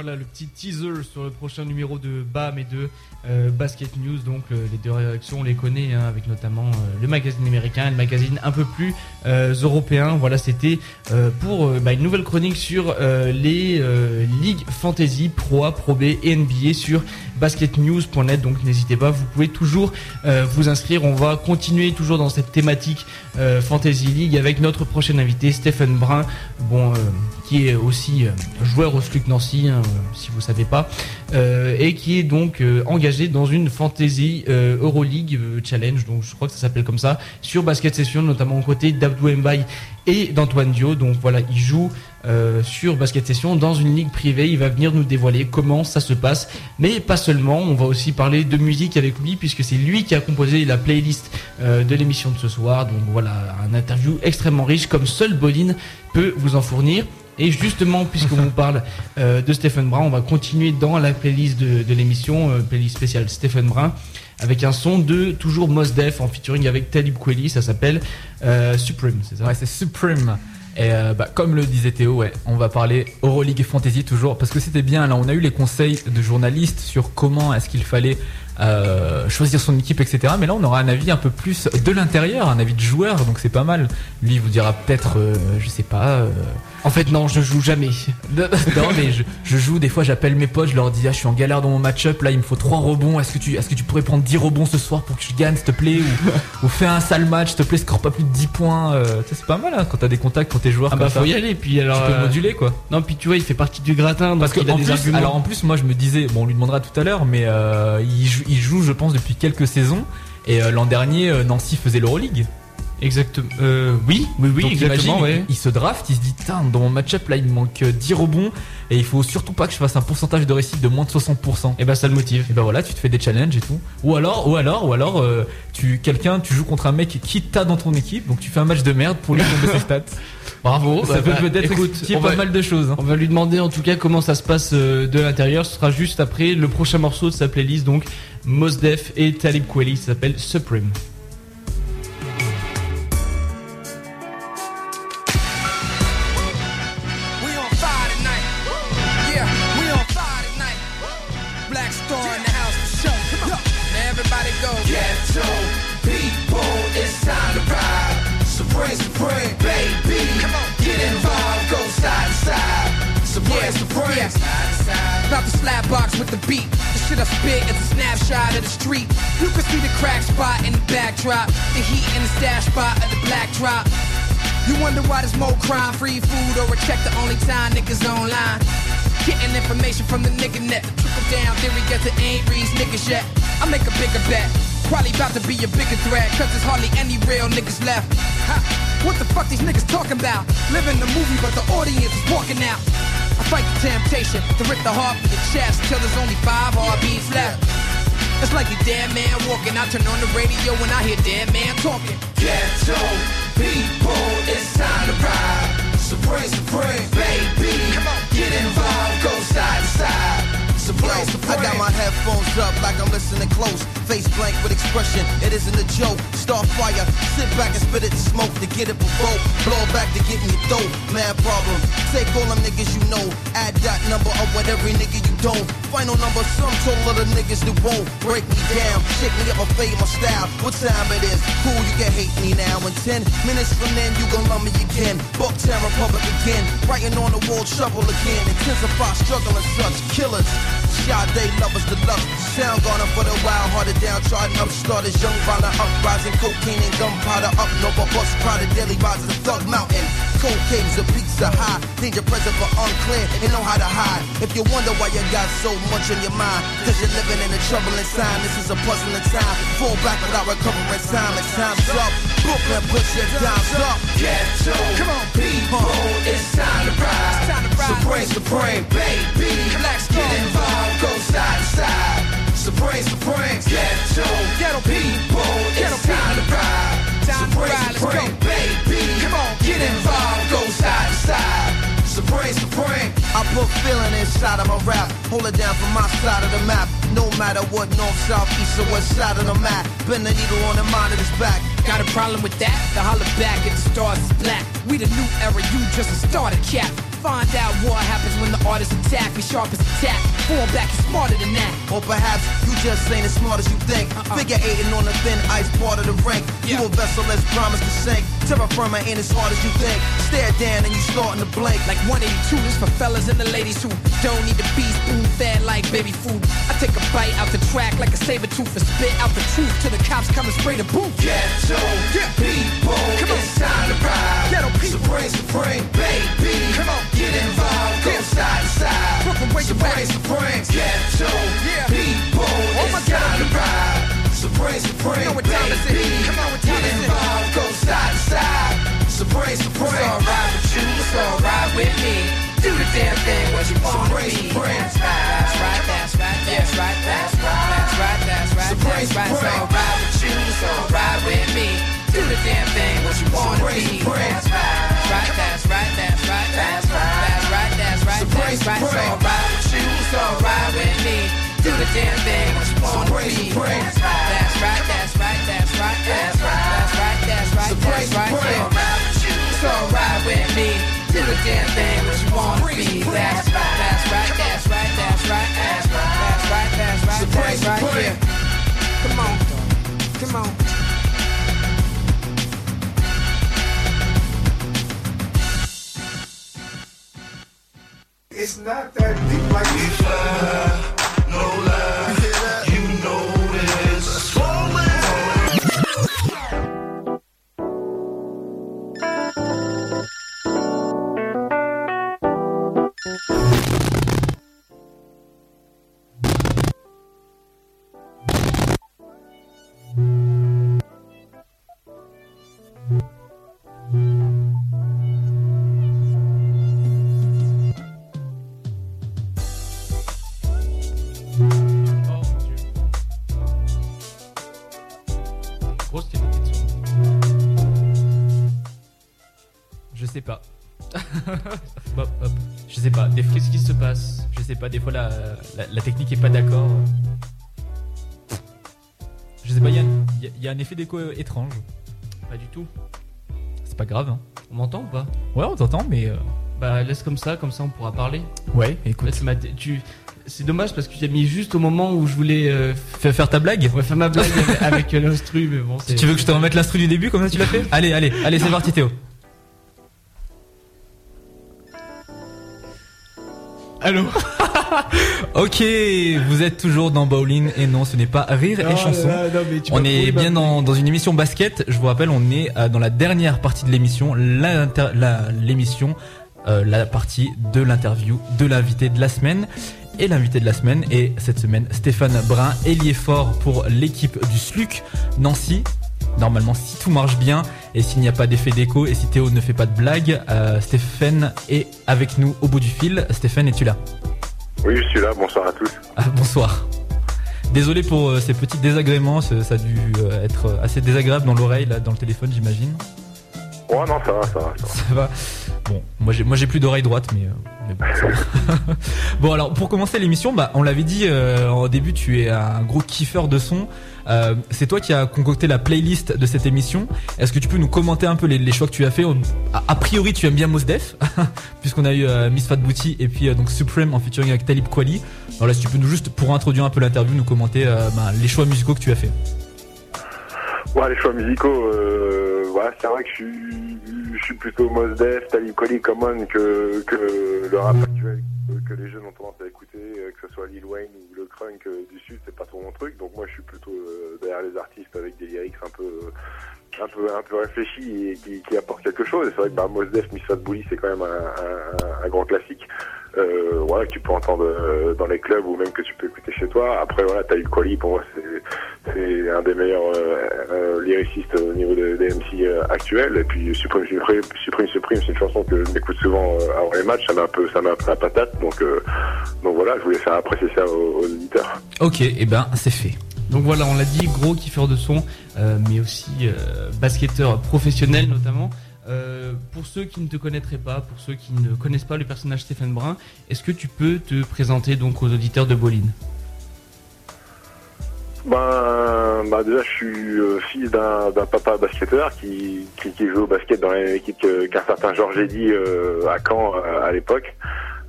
voilà le petit teaser sur le prochain numéro de BAM et de euh, Basket News. Donc euh, les deux réactions on les connaît hein, avec notamment euh, le magazine américain et le magazine un peu plus européen. Voilà c'était pour bah, une nouvelle chronique sur les ligues fantasy Pro A, Pro B et NBA sur basketnews.net. Donc n'hésitez pas, vous pouvez toujours vous inscrire. On va continuer toujours dans cette thématique Fantasy League avec notre prochain invité Stephen Brun, bon, qui est aussi joueur au SLUC Nancy, hein, si vous savez pas, euh, et qui est donc euh, engagé dans une Fantasy euh, Euroleague euh, Challenge, donc je crois que ça s'appelle comme ça, sur Basket Session, notamment aux côtés d'Abdou Mbaye et d'Antoine Dio. Donc voilà, il joue euh, sur Basket Session dans une ligue privée. Il va venir nous dévoiler comment ça se passe, mais pas seulement. On va aussi parler de musique avec lui puisque c'est lui qui a composé la playlist euh, de l'émission de ce soir. Donc voilà, un interview extrêmement riche comme seul Bolin peut vous en fournir. Et justement, puisqu'on vous parle euh, de Stephen Brun, on va continuer dans la playlist de, l'émission, euh, playlist spéciale Stephen Brun, avec un son de toujours Mos Def en featuring avec Talib Kweli. Ça s'appelle euh, Supreme, c'est ça? Ouais, c'est Supreme. Et bah, comme le disait Théo, ouais, on va parler Euroleague et Fantasy toujours parce que c'était bien. Là, on a eu les conseils de journalistes sur comment est-ce qu'il fallait choisir son équipe, etc. Mais là, on aura un avis un peu plus de l'intérieur, un avis de joueur, donc c'est pas mal. Lui, il vous dira peut-être, je sais pas. En fait, non, je joue jamais. (laughs) non, mais je, je joue, des fois j'appelle mes potes, je leur dis ah, je suis en galère dans mon match-up, là il me faut 3 rebonds, est-ce que, tu, est-ce que tu pourrais prendre 10 rebonds ce soir pour que je gagne s'il te plaît ou, (laughs) ou fais un sale match s'il te plaît, score pas plus de 10 points. euh, c'est pas mal hein, quand t'as des contacts pour tes joueurs. Ah comme bah ça. faut y aller. Puis alors, tu peux euh, moduler quoi. non, puis tu vois, il fait partie du gratin, donc Parce que il a en des plus, arguments. alors en plus moi je me disais, bon on lui demandera tout à l'heure, mais euh, il, joue, il joue je pense depuis quelques saisons et l'an dernier Nancy faisait l'Euroleague. Exactement. Euh, oui, oui, oui, Donc exactement. imagine, ouais. il, il se draft, il se dit, Tain, dans mon match-up là il me manque euh, 10 rebonds et il faut surtout pas que je fasse un pourcentage de réussite de moins de 60%. Et bah ça le motive. Et ben voilà, tu te fais des challenges et tout. Ou alors, ou alors, ou alors, euh, tu quelqu'un, tu joues contre un mec qui t'a dans ton équipe, donc tu fais un match de merde pour lui tomber ses (laughs) stats. Bravo. Ça bah, peut bah, peut-être expliquer pas va- mal de choses. hein. On va lui demander en tout cas comment ça se passe euh, de l'intérieur. Ce sera juste après le prochain morceau de sa playlist, donc Mos Def et Talib Kweli. Ça s'appelle Supreme. The beat. The shit I spit is a snapshot of the street. You can see the crack spot in the backdrop. The heat in the stash spot of the black drop. You wonder why there's more crime, free food, or a check the only time niggas online. Getting information from the nigga net. The trickle down theory gets it ain't reached niggas yet. I make a bigger bet. Quality about to be a bigger threat, cause there's hardly any real niggas left. Ha, what the fuck these niggas talking about? Living the movie, but the audience is walking out. I fight the temptation to rip the heart from the chest till there's only five heartbeats left. It's like a dead man walking. I turn on the radio when I hear dead man talking. Ghetto people, it's time to ride. Supreme, supreme, baby. Come on. Get involved, go side to side. I got my headphones up like I'm listening close. Face blank with expression, it isn't a joke. Start fire, sit back and spit it in smoke to get it provoked. Blow back to get me dope. Mad problem. Take all them niggas you know. Add that number up with every nigga you don't. Final number, some total of the niggas that won't break me down. Shake me up my fade, my style. What time it is? Cool, you can hate me now. In 10 minutes from then, you gon' love me again. Bucktown Republic again. Writing on the wall, trouble again. Intensify, struggle and such. Killers. Sade lovers deluxe. Sound gone for the wild hearted downtrodden upstarters. Young violent uprising. Cocaine and gunpowder up. Nova bus crowded daily rises of Thug Mountain. Cold caves of are high. Danger present for unclear. And know how to hide. If you wonder why you got so much on your mind. Cause you're living in a troubling time. This is a puzzling time. Fall back without recovering time. It's time's up. Brooklyn, push your dimes up. Ghetto Come on. people, it's time to ride. It's time to ride. Supreme, supreme, baby. Ghetto people, Ghetto it's time to ride. Time to supreme, ride, let's go. baby. Come on. Get involved, go side to side. Supreme, supreme. I put feeling inside of my rap. Hold it down from my side of the map. No matter what, north, south, east, or west side of the map. Bend the needle on the monitor's back. Got a problem with that? The holler back at the stars is black. We the new era, you just a starter cap. find out what happens when the artist attack. Be sharp as attack. Fall back, you smarter than that. Or perhaps you just ain't as smart as you think. Uh-uh. Figure eighting on the thin ice part of the rink. You a vessel that's promised to sink. Terra firma ain't as hard as you think. Stare down and you starting to blink. Like 182 is for fellas and the ladies who don't need to be spoon fed like baby food. I take a bite out the track like a saber tooth and spit out the truth till the cops come and spray the booth. Ghetto people, Come on. it's time to ride. Ghetto people. Supreme, supreme, baby. Come on. get involved, go Yeah. side to side. Brooklyn, where you Supreme, at? supreme, ghetto Yeah. people, my it's time to God. ride. Supreme, supreme, know what time is it? baby. Come on, what time get it? involved, go side to side. Supreme, supreme, It's alright with you, it's alright with me. Do the damn thing what you want to be. supreme. That's right, that's right, that's right, that's right, that's right, that's right, Supreme, that's right. It's alright with you, it's alright with me. Do the damn thing what you want to be. That's right, that's right, that's right, that's right, that's right, that's right, that's right. It's alright with you, it's alright with me. Do the damn thing what you want to Supreme, be. That's right, that's right, that's right, that's right, that's right, that's right, that's right. It's supreme. alright with you, it's alright with me. Do the damn thing what you want to be. That's right, that's right, that's right, that's right, that's right, that's right, that's right, that's right. Supreme, Yeah. Come on, come on. It's not that deep like it's sais pas. Des fois, la, la, la technique est pas d'accord. Je sais pas. Il y, a un- y a- effet d'écho étrange. Pas du tout. C'est pas grave. Hein. On m'entend ou pas? Ouais, on t'entend, mais euh, Bah laisse comme ça, comme ça on pourra parler. ouais. Écoute, Là, tu C'est dommage parce que tu as mis juste au moment où je voulais euh, faire ta blague. ouais, faire ma blague avec, (laughs) avec, euh, l'instru, mais bon, c'est. Tu veux que je te remette l'instru du début comme ça tu l'as fait? (laughs) Allez, allez, allez, c'est parti Théo. Allô? (laughs) Ok, vous êtes toujours dans Bowling et non, ce n'est pas rire et chanson. On est bien dans, dans une émission basket. Je vous rappelle, on est euh, dans la dernière partie de l'émission, l'inter- la- l'émission, euh, la partie de l'interview de l'invité de la semaine. Et l'invité de la semaine est cette semaine Stéphane Brun, ailier fort pour l'équipe du SLUC Nancy. Normalement, si tout marche bien et s'il n'y a pas d'effet d'écho et si Théo ne fait pas de blague, euh, Stéphane est avec nous au bout du fil. Stéphane, es-tu là? Oui, je suis là, bonsoir à tous. ah, bonsoir. Désolé pour euh, ces petits désagréments, ça a dû euh, être assez désagréable dans l'oreille, là, dans le téléphone, j'imagine. Oh non, ça va, ça va. Ça va. (laughs) Ça va. Bon, moi j'ai, moi j'ai plus d'oreille droite, mais, euh, mais (laughs) bon, alors pour commencer l'émission, bah, on l'avait dit euh, au début, tu es un gros kiffeur de son. Euh, c'est toi qui as concocté la playlist de cette émission. Est-ce que tu peux nous commenter un peu les, choix que tu as fait? A, priori, tu aimes bien Mos Def, (laughs) puisqu'on a eu euh, Miss Fat Booty et puis euh, donc Supreme en featuring avec Talib Kweli. Alors là, si tu peux nous juste, pour introduire un peu l'interview, nous commenter euh, bah, les choix musicaux que tu as fait. Ouais, les choix musicaux, c'est vrai que je suis, je suis plutôt Mos Def, Talib Kweli, Common que, que le rap actuel que, les jeunes ont tendance à écouter, que ce soit Lil Wayne ou du sud, c'est pas trop mon truc. Donc moi, je suis plutôt euh, derrière les artistes avec des lyrics un peu, un peu, réfléchis et qui, apportent quelque chose. C'est vrai que bah, Mos Def, Miss Fat Bully, c'est quand même un, grand classique. Euh, voilà, que tu peux entendre euh, dans les clubs ou même que tu peux écouter chez toi. Après, voilà, Talib Kweli, pour moi, c'est un des meilleurs euh, euh, lyricistes au niveau des, des MC actuels. Et puis Supreme Supreme, Supreme, c'est une chanson que j'écoute souvent euh, avant les matchs. Ça m'a un peu, ça m'a la patate. Donc, donc voilà, je voulais faire apprécier ça aux, aux auditeurs. Ok, et ben c'est fait. Donc voilà, on l'a dit, gros kiffeur de son, euh, mais aussi euh, basketteur professionnel notamment. Euh, pour ceux qui ne te connaîtraient pas, pour ceux qui ne connaissent pas le personnage Stéphane Brun, est-ce que tu peux te présenter donc aux auditeurs de Bolin? Ben, bah déjà, je suis fils d'un papa basketteur qui, qui, joue au basket dans la même équipe que- qu'un certain Georges Eddy à Caen à l'époque.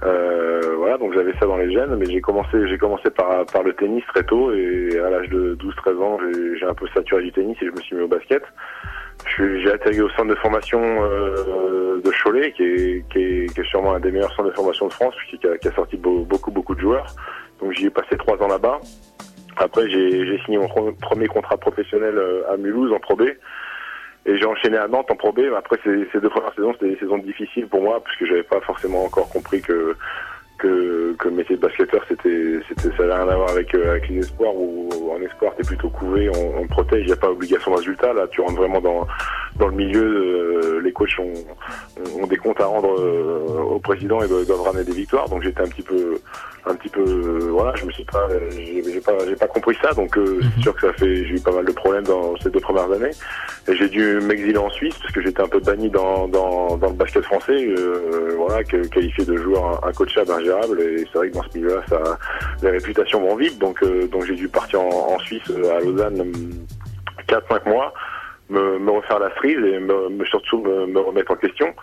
Euh, voilà, donc j'avais ça dans les gènes, mais j'ai commencé, j'ai commencé par, par le tennis très tôt et à l'âge de 12-13 ans, j'ai- un peu saturé du tennis et je me suis mis au basket. J'ai atterri au centre de formation euh, de Cholet, qui est, qui, est, sûrement un des meilleurs centres de formation de France, qui a, sorti beau- beaucoup beaucoup de joueurs. Donc j'y ai passé trois ans là-bas. Après, j'ai signé mon pre- premier contrat professionnel euh, à Mulhouse en Pro B. Et j'ai enchaîné à Nantes en Pro B. Mais Après, ces, ces deux premières saisons, c'était des saisons difficiles pour moi, parce que j'avais pas forcément encore compris que que, que le métier de basketteur, c'était, c'était, ça n'avait rien à voir avec, euh, avec les espoirs, où en espoir, t'es plutôt couvé, on, protège, il n'y a pas obligation de résultat. Là, tu rentres vraiment dans, dans le milieu, euh, les coachs ont, ont des comptes à rendre euh, au président et doivent, doivent ramener des victoires. Donc j'étais un petit peu, un petit peu, euh, voilà, je me suis pas, j'ai, pas, j'ai pas compris ça. Donc c'est sûr que ça fait, j'ai eu pas mal de problèmes dans ces deux premières années. Et j'ai dû m'exiler en Suisse parce que j'étais un peu banni dans, dans, dans le basket français, voilà, que- qualifié de joueur incoachable, Et c'est vrai que dans ce milieu-là, les réputations vont vite. Donc, euh, donc j'ai dû partir en, Suisse, euh, à Lausanne, 4-5 mois, me, refaire la cerise et me, me- surtout me, me remettre en question.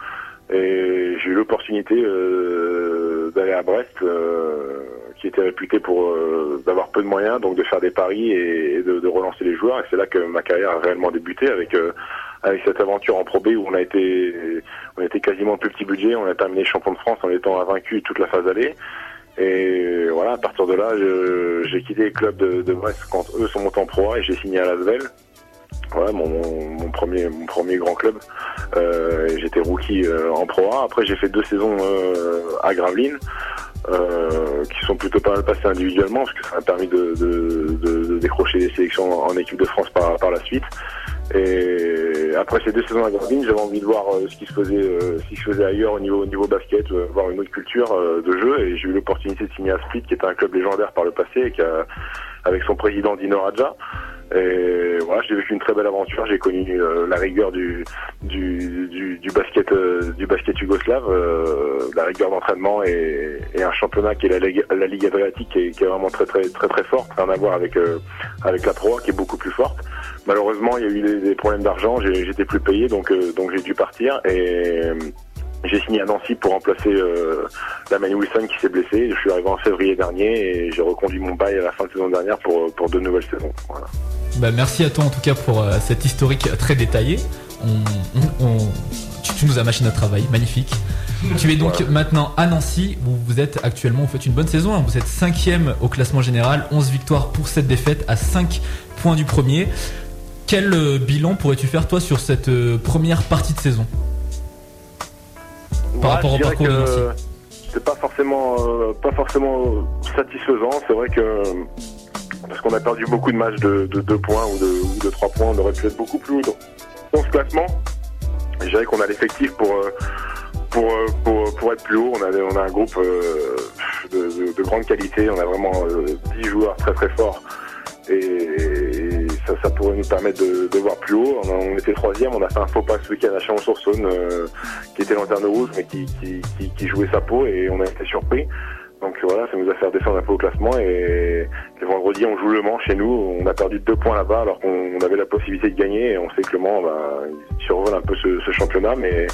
Et j'ai eu l'opportunité euh, d'aller à Brest, euh, qui était réputé pour euh, d'avoir peu de moyens, donc de faire des paris et, de, de relancer les joueurs. Et c'est là que ma carrière a réellement débuté avec euh, avec cette aventure en Pro B où on a été on était quasiment plus petit budget. On a terminé champion de France en étant invaincu toute la phase allée. Et voilà, à partir de là, j'ai quitté les clubs de, de Brest quand eux sont montés en Pro A et j'ai signé à Lasvel. Voilà, mon, mon, premier mon premier grand club. Euh, J'étais rookie euh, en Pro A. Après, j'ai fait deux saisons euh, à Gravelines, euh, qui sont plutôt pas mal passées individuellement, parce que ça m'a permis de, de, de- de décrocher des sélections en équipe de France par, par la suite. Et après ces deux saisons à Gravelines, j'avais envie de voir euh, ce qui se faisait, euh, ce qui se faisait ailleurs au niveau, au niveau basket, euh, voir une autre culture de jeu. Et j'ai eu l'opportunité de signer à Split, qui était un club légendaire par le passé, et qui a, avec son président Dino Radja. Et voilà, j'ai vécu une très belle aventure. J'ai connu euh, la rigueur du du, du, basket du basket yougoslave, euh, la rigueur d'entraînement et, et un championnat qui est la Ligue, la Ligue Adriatique qui est, vraiment très très très très forte, rien à voir avec avec la Pro qui est beaucoup plus forte. Malheureusement, il y a eu des, des problèmes d'argent. J'étais plus payé, donc euh, donc j'ai dû partir et euh, j'ai signé à Nancy pour remplacer euh, Damani Wilson qui s'est blessé. Je suis arrivé en février dernier et j'ai reconduit mon bail à la fin de saison dernière pour pour deux nouvelles saisons. Voilà. Bah, merci à toi en tout cas pour euh, cet historique très détaillé. On, on- on- tu, tu nous as machine à travail, magnifique. Tu es donc maintenant à Nancy, où vous êtes actuellement, vous faites une bonne saison, hein. vous êtes cinquième au classement général, 11 victoires pour cette défaite à 5 points du premier. Quel euh, bilan pourrais-tu faire toi sur cette euh, première partie de saison? Par Ouais, rapport au parcours de Nancy C'est pas forcément euh, pas forcément satisfaisant. C'est vrai que parce qu'on a perdu beaucoup de matchs de, de 2 points ou de, ou de 3 points, on aurait pu être beaucoup plus haut dans, ce classement. Je dirais qu'on a l'effectif pour, pour, pour, pour être plus haut. On a, on a un groupe de, de- de grande qualité. On a vraiment euh, 10 joueurs très très forts. Et, et ça, ça pourrait nous permettre de, de voir plus haut. On, était troisième, on a fait un faux pas ce week-end à Chalon-sur-Saône, euh, qui était lanterne rouge, mais qui, qui, qui, qui jouait sa peau et on a été surpris. Donc voilà, ça nous a fait descendre un peu au classement et le vendredi on joue Le Mans chez nous. On a perdu deux points là-bas alors qu'on on avait la possibilité de gagner et on sait que Le Mans bah, survole un peu ce, ce championnat, mais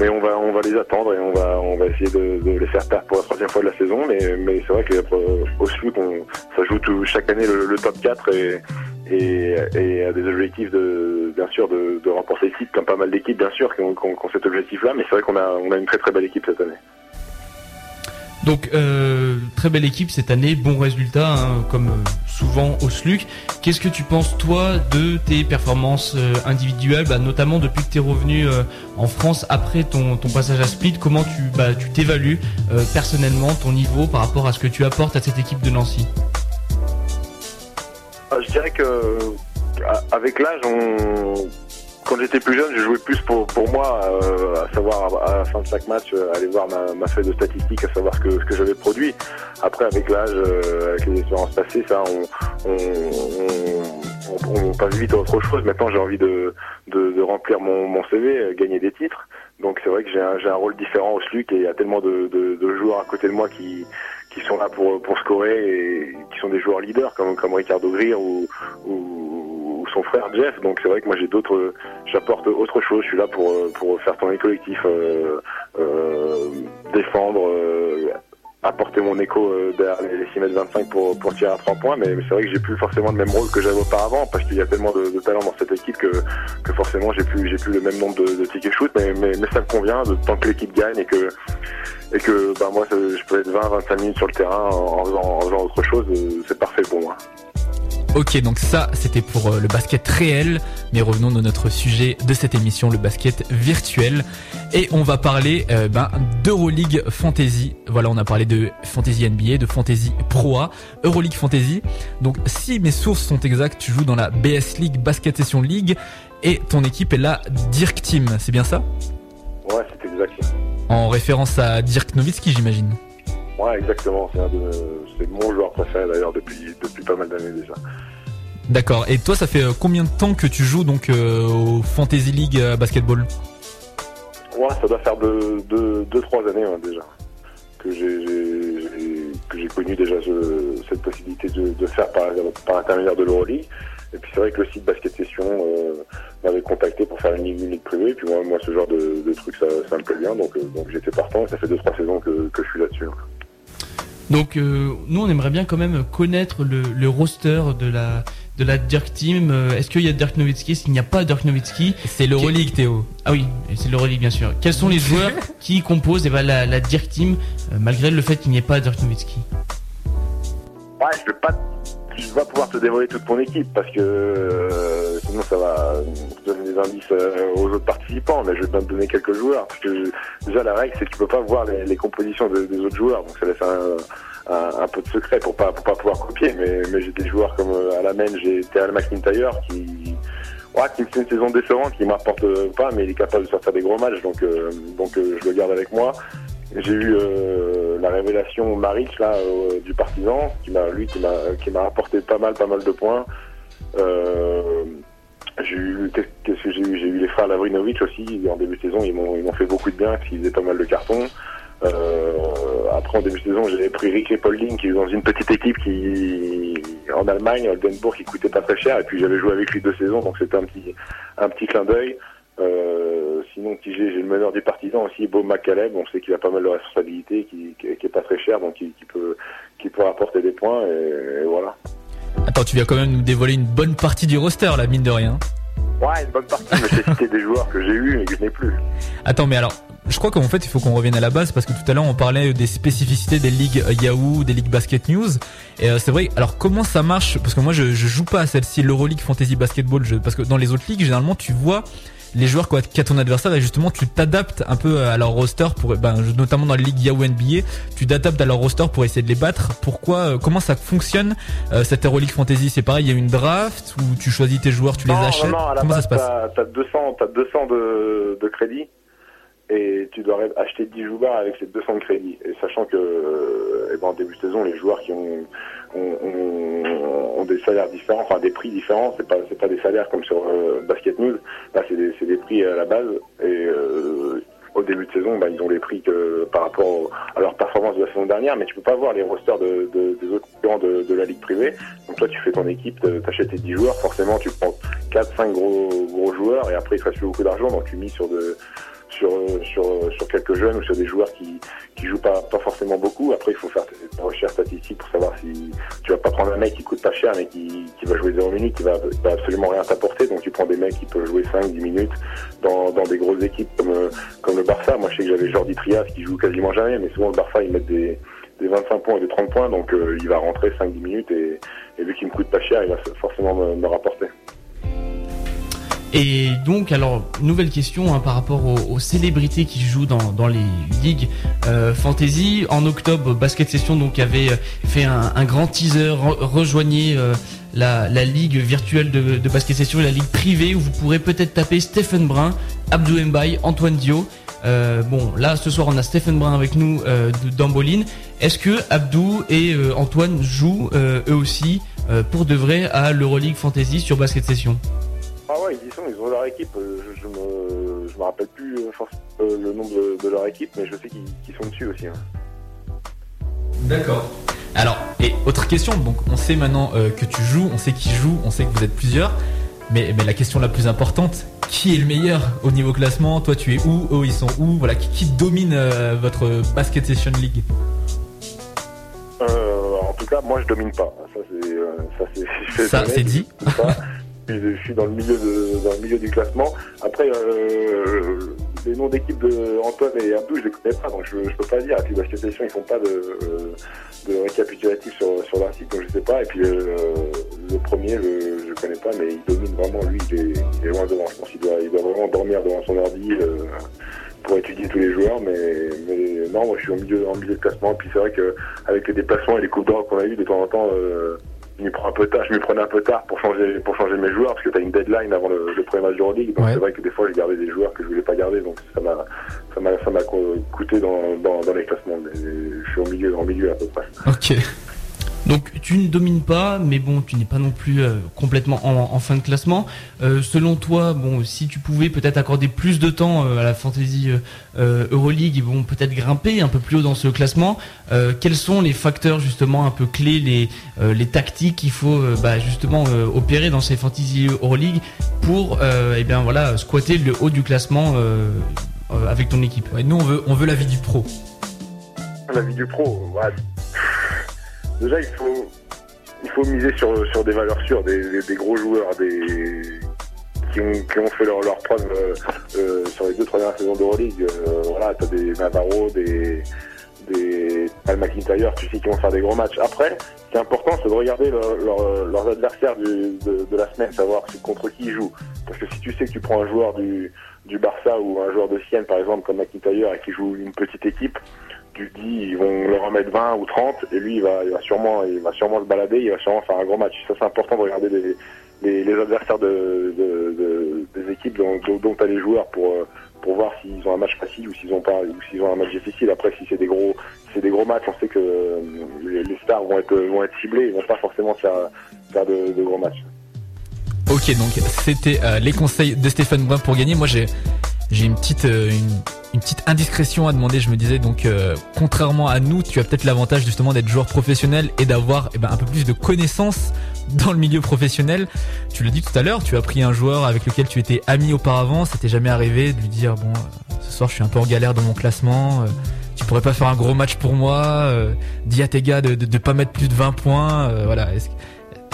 mais on va on va les attendre et on va on va essayer de, de les faire perdre pour la troisième fois de la saison. Mais mais c'est vrai que euh, au on ça joue chaque année le, le top 4 et et, et a des objectifs de bien sûr de, de remporter le titre comme pas mal d'équipes bien sûr qui ont, cet objectif là mais c'est vrai qu'on a une très très belle équipe cette année. Donc euh, très belle équipe cette année, bon résultat hein, comme euh, souvent au SLUC. Qu'est-ce que tu penses toi de tes performances euh, individuelles, bah, notamment depuis que tu es revenu euh, en France après ton, passage à Split Comment tu bah, t'évalues euh, personnellement ton niveau par rapport à ce que tu apportes à cette équipe de Nancy? Je dirais que à- avec l'âge, on... quand j'étais plus jeune, je jouais plus pour, pour moi, euh, à savoir à, la fin de chaque match, euh, aller voir ma, ma feuille de statistiques, à savoir ce que, ce que j'avais produit. Après, avec l'âge, euh, avec les expériences passées, ça, on, on, on, on- passe vite à autre chose. Maintenant, j'ai envie de, de, de remplir mon, mon CV, euh, gagner des titres. Donc c'est vrai que j'ai un, un rôle différent au SLUC et il y a tellement de, de, de joueurs à côté de moi qui, qui sont là pour, pour scorer et qui sont des joueurs leaders comme, comme Ricardo Greer ou, ou, ou son frère Jeff. Donc c'est vrai que moi j'ai d'autres, j'apporte autre chose. Je suis là pour, pour faire tourner le collectif, euh, euh, défendre, euh, apporter mon écho euh, derrière les 6 mètres 25 pour, pour tirer à 3 points. Mais, c'est vrai que j'ai plus forcément le même rôle que j'avais auparavant parce qu'il y a tellement de, de talent dans cette équipe que, forcément j'ai plus, plus le même nombre de, de tickets shoot. Mais, mais, ça me convient tant que l'équipe gagne et que et que bah moi je peux être 20-25 minutes sur le terrain en, faisant, en faisant autre chose, euh, c'est parfait pour moi. Ok, donc ça, c'était pour euh, le basket réel. Mais revenons dans notre sujet de cette émission, le basket virtuel. Et on va parler euh, ben, d'Euroleague Fantasy. Voilà, on a parlé de Fantasy NBA, de Fantasy Pro A, Euroleague Fantasy. Donc, si mes sources sont exactes, tu joues dans la BS League Basket Session League et ton équipe est la Dirk Team. C'est bien ça? Ouais, c'est exact. En référence à Dirk Nowitzki, j'imagine. Ouais, exactement. C'est un de, c'est mon joueur préféré d'ailleurs depuis, depuis pas mal d'années déjà. D'accord. Et toi, ça fait euh, combien de temps que tu joues donc euh, au Fantasy League Basketball? Ouais, ça doit faire deux, deux, deux trois années hein, déjà que j'ai, connu déjà ce- cette possibilité de, de faire par, par intermédiaire de l'Euroleague. Et puis c'est vrai que le site Basket Session euh, m'avait contacté pour faire une ligue, une ligue privée. Et puis moi, moi ce genre de, de truc, ça, ça me plaît bien. Donc, euh, donc j'étais partant. Et ça fait deux trois saisons que, que je suis là-dessus. hein. Donc euh, nous on aimerait bien quand même connaître le, le roster de la de la Dirk Team. Euh, Est-ce qu'il y a Dirk Nowitzki? S'il n'y a pas Dirk Nowitzki, c'est l'Euroleague Théo. Ah oui, c'est l'Euroleague bien sûr. Quels sont les (laughs) joueurs qui composent eh ben, la, la Dirk Team euh, malgré le fait qu'il n'y ait pas Dirk Nowitzki? Ouais, je vais pas, je vais pas pouvoir te dévoiler toute mon équipe parce que euh, sinon ça va donner des indices euh, aux autres participants. Mais je vais bien te donner quelques joueurs parce que je- déjà la règle c'est que tu peux pas voir les, les compositions de- des autres joueurs, donc ça laisse un, un, peu de secret pour pas pour pas pouvoir copier. Mais, mais j'ai des joueurs comme euh, à la main j'ai Terrell McIntyre qui Ouais, qui fait une saison décevante, qui m'apporte euh, pas, mais il est capable de sortir des gros matchs, donc euh, donc je le garde avec moi. J'ai eu la révélation Maric là du Partisan, qui m'a lui qui m'a qui m'a apporté pas mal pas mal de points. J'ai eu qu'est-ce que j'ai eu? J'ai eu les frères Lavrinovic aussi en début de saison, ils m'ont ils m'ont fait beaucoup de bien parce qu'ils faisaient pas mal de cartons. Euh, après en début de saison, j'avais pris Rick Leopolding qui est dans une petite équipe qui en Allemagne, Oldenburg, qui coûtait pas très cher et puis j'avais joué avec lui deux saisons, donc c'était un petit un petit clin d'œil. Euh, sinon, j'ai j'ai le meneur du partisan aussi, Beau McCaleb, on sait qu'il a pas mal de responsabilités, qui, qui, qui est pas très cher, donc qui, qui peut qui peut apporter des points et, et voilà. Attends, tu viens quand même nous dévoiler une bonne partie du roster, la mine de rien. Ouais, une bonne partie, mais j'ai (laughs) cité des joueurs que j'ai eu et que je n'ai plus. Attends, mais alors, je crois qu'en fait, il faut qu'on revienne à la base parce que tout à l'heure, on parlait des spécificités des ligues euh, Yahoo, des ligues Basket News. Et euh, c'est vrai, alors comment ça marche? Parce que moi, je, je joue pas à celle-ci, l'Euroleague Fantasy Basketball, je- parce que dans les autres ligues, généralement, tu vois les joueurs quoi qu'a ton adversaire et justement tu t'adaptes un peu à leur roster pour ben, notamment dans les ligues Yahoo NBA tu t'adaptes à leur roster pour essayer de les battre. Pourquoi euh, comment ça fonctionne euh, cette Euroleague Fantasy? C'est pareil il y a une draft où tu choisis tes joueurs tu les achètes? non, non, à la comment ça se passe? t'as 200, t'as 200 de, de crédit et tu dois acheter 10 joueurs avec ces 200 de crédit. Et sachant que, euh, eh ben, en début de saison, les joueurs qui ont, ont, ont- ont des salaires différents, enfin des prix différents, c'est pas, c'est pas des salaires comme sur euh, Basket News. Là, c'est des, des prix à la base et euh, au début de saison, bah, ils ont les prix que par rapport à leur performance de la saison dernière, mais tu peux pas voir les rosters de, de- des autres concurrents de, de la ligue privée. Donc toi, tu fais ton équipe, te- t'achètes tes 10 joueurs, forcément, tu prends 4, 5 gros, gros joueurs et après, il te reste beaucoup d'argent, donc tu mises sur de, sur, quelques jeunes ou sur des joueurs qui, qui jouent pas, forcément beaucoup. Après, il faut faire des recherches statistiques pour savoir si tu vas pas prendre un mec qui coûte pas cher mais qui, va jouer 0 minutes, qui va, va absolument rien t'apporter. Donc tu prends des mecs qui peuvent jouer 5, 10 minutes dans, des grosses équipes comme, le Barça. Moi, je sais que j'avais Jordi Trias qui joue quasiment jamais, mais souvent le Barça, ils mettent des, des 25 points et des 30 points, donc euh, il va rentrer 5-10 minutes et, vu qu'il me coûte pas cher, il va forcément me, me rapporter. Et donc, alors, nouvelle question hein, par rapport aux, aux célébrités qui jouent dans, dans les ligues euh, fantasy. En octobre, Basket Session donc avait euh, fait un, un grand teaser. Re- rejoignez euh, la, la ligue virtuelle de, de Basket Session, la ligue privée où vous pourrez peut-être taper Stephen Brun, Abdou Mbaye, Antoine Dio. Euh, bon, là ce soir on a Stephen Brun avec nous euh, de d'Amboline. Est-ce que Abdou et euh, Antoine jouent eux aussi pour de vrai à l'Euroleague Fantasy sur Basket Session? Ah ouais, ils y sont, ils ont leur équipe. Euh, Je, je me, je me rappelle plus euh, euh, le nom de, de leur équipe, mais je sais qu'ils sont dessus aussi. hein. D'accord. Alors, et autre question, donc on sait maintenant euh, que tu joues, on sait qui joue, on sait que vous êtes plusieurs, mais, mais la question la plus importante, qui est le meilleur au niveau classement? Toi tu es où? Eux ils sont où? Voilà, qui, qui domine euh, votre Basket Session League? Euh, en tout cas, moi je domine pas. Ça c'est, ça c'est (laughs) dit. Je suis- dans le milieu de, dans le milieu du classement. Après, euh, les noms d'équipe de Antoine et Abdou, je les connais pas, donc je, je peux pas dire. Et puis Session, ils font pas de, de récapitulatif sur, sur leur site, donc je sais pas. Et puis euh, le premier, je, je connais pas, mais il domine vraiment. Lui, il est, loin devant. Je pense qu'il doit, il doit vraiment dormir devant son ordi. euh, pour étudier tous les joueurs, mais, non, moi je suis au milieu, en milieu de classement. Et puis c'est vrai que avec les déplacements et les coupes d'or qu'on a eu de temps en temps, euh, je m'y prends un peu tard, je m'y prenais un peu tard pour changer, pour changer mes joueurs parce que t'as une deadline avant le, le premier match de Euroleague. Donc Ouais. c'est vrai que des fois j'ai gardé des joueurs que je voulais pas garder, donc ça m'a, ça m'a, ça m'a co- coûté dans, dans, dans les classements. Mais je suis au milieu, en milieu à peu près. Ok. Donc tu ne domines pas, mais bon, tu n'es pas non plus euh, complètement en, en fin de classement. Euh, selon toi, bon, si tu pouvais peut-être accorder plus de temps euh, à la Fantasy Euroleague, ils vont peut-être grimper un peu plus haut dans ce classement. Euh, quels sont les facteurs justement un peu clés, les, euh, les tactiques qu'il faut euh, bah, justement euh, opérer dans ces Fantasy Euroleague pour, euh, eh bien voilà, squatter le haut du classement euh, euh, avec ton équipe? Ouais, nous on veut, on veut la vie du pro. La vie du pro, ouais. Déjà il faut, il faut miser sur, sur des valeurs sûres, des, gros joueurs, des qui ont, qui fait leur, leur preuve euh, euh, sur les deux trois dernières saisons d'Euroleague. Euh, voilà, t'as des Navarro, des des Al McIntyre, tu sais qu'ils vont faire des gros matchs. Après, ce qui est important, c'est de regarder leur- leur- leurs adversaires de, de la semaine, savoir contre qui ils jouent. Parce que si tu sais que tu prends un joueur du, du Barça ou un joueur de Sienne, par exemple, comme McIntyre, et qui joue une petite équipe, tu dis ils vont leur en mettre 20 ou 30 et lui il va, il va sûrement il va sûrement se balader, il va sûrement faire un gros match. Ça c'est important de regarder les, les, adversaires de, de- de- des équipes dont, dont, dont t'as les joueurs pour euh, pour voir s'ils ont un match facile ou s'ils ont pas ou s'ils ont un match difficile. Après si c'est des gros si c'est des gros matchs, on sait que euh, les, stars vont être vont être ciblés, ils vont pas forcément faire faire de, gros matchs. Ok, donc c'était euh, les conseils de Stéphane Brun pour gagner. Moi, j'ai j'ai une petite une petite indiscrétion à demander. Je me disais donc, euh, contrairement à nous, tu as peut-être l'avantage justement d'être joueur professionnel et d'avoir eh ben, un peu plus de connaissances dans le milieu professionnel. Tu l'as dit tout à l'heure, tu as pris un joueur avec lequel tu étais ami auparavant. Ça t'est jamais arrivé de lui dire bon, euh, ce soir je suis un peu en galère dans mon classement. euh, tu pourrais pas faire un gros match pour moi. Euh, dis à tes gars de, de, de pas mettre plus de 20 points. euh, voilà. Est-ce que-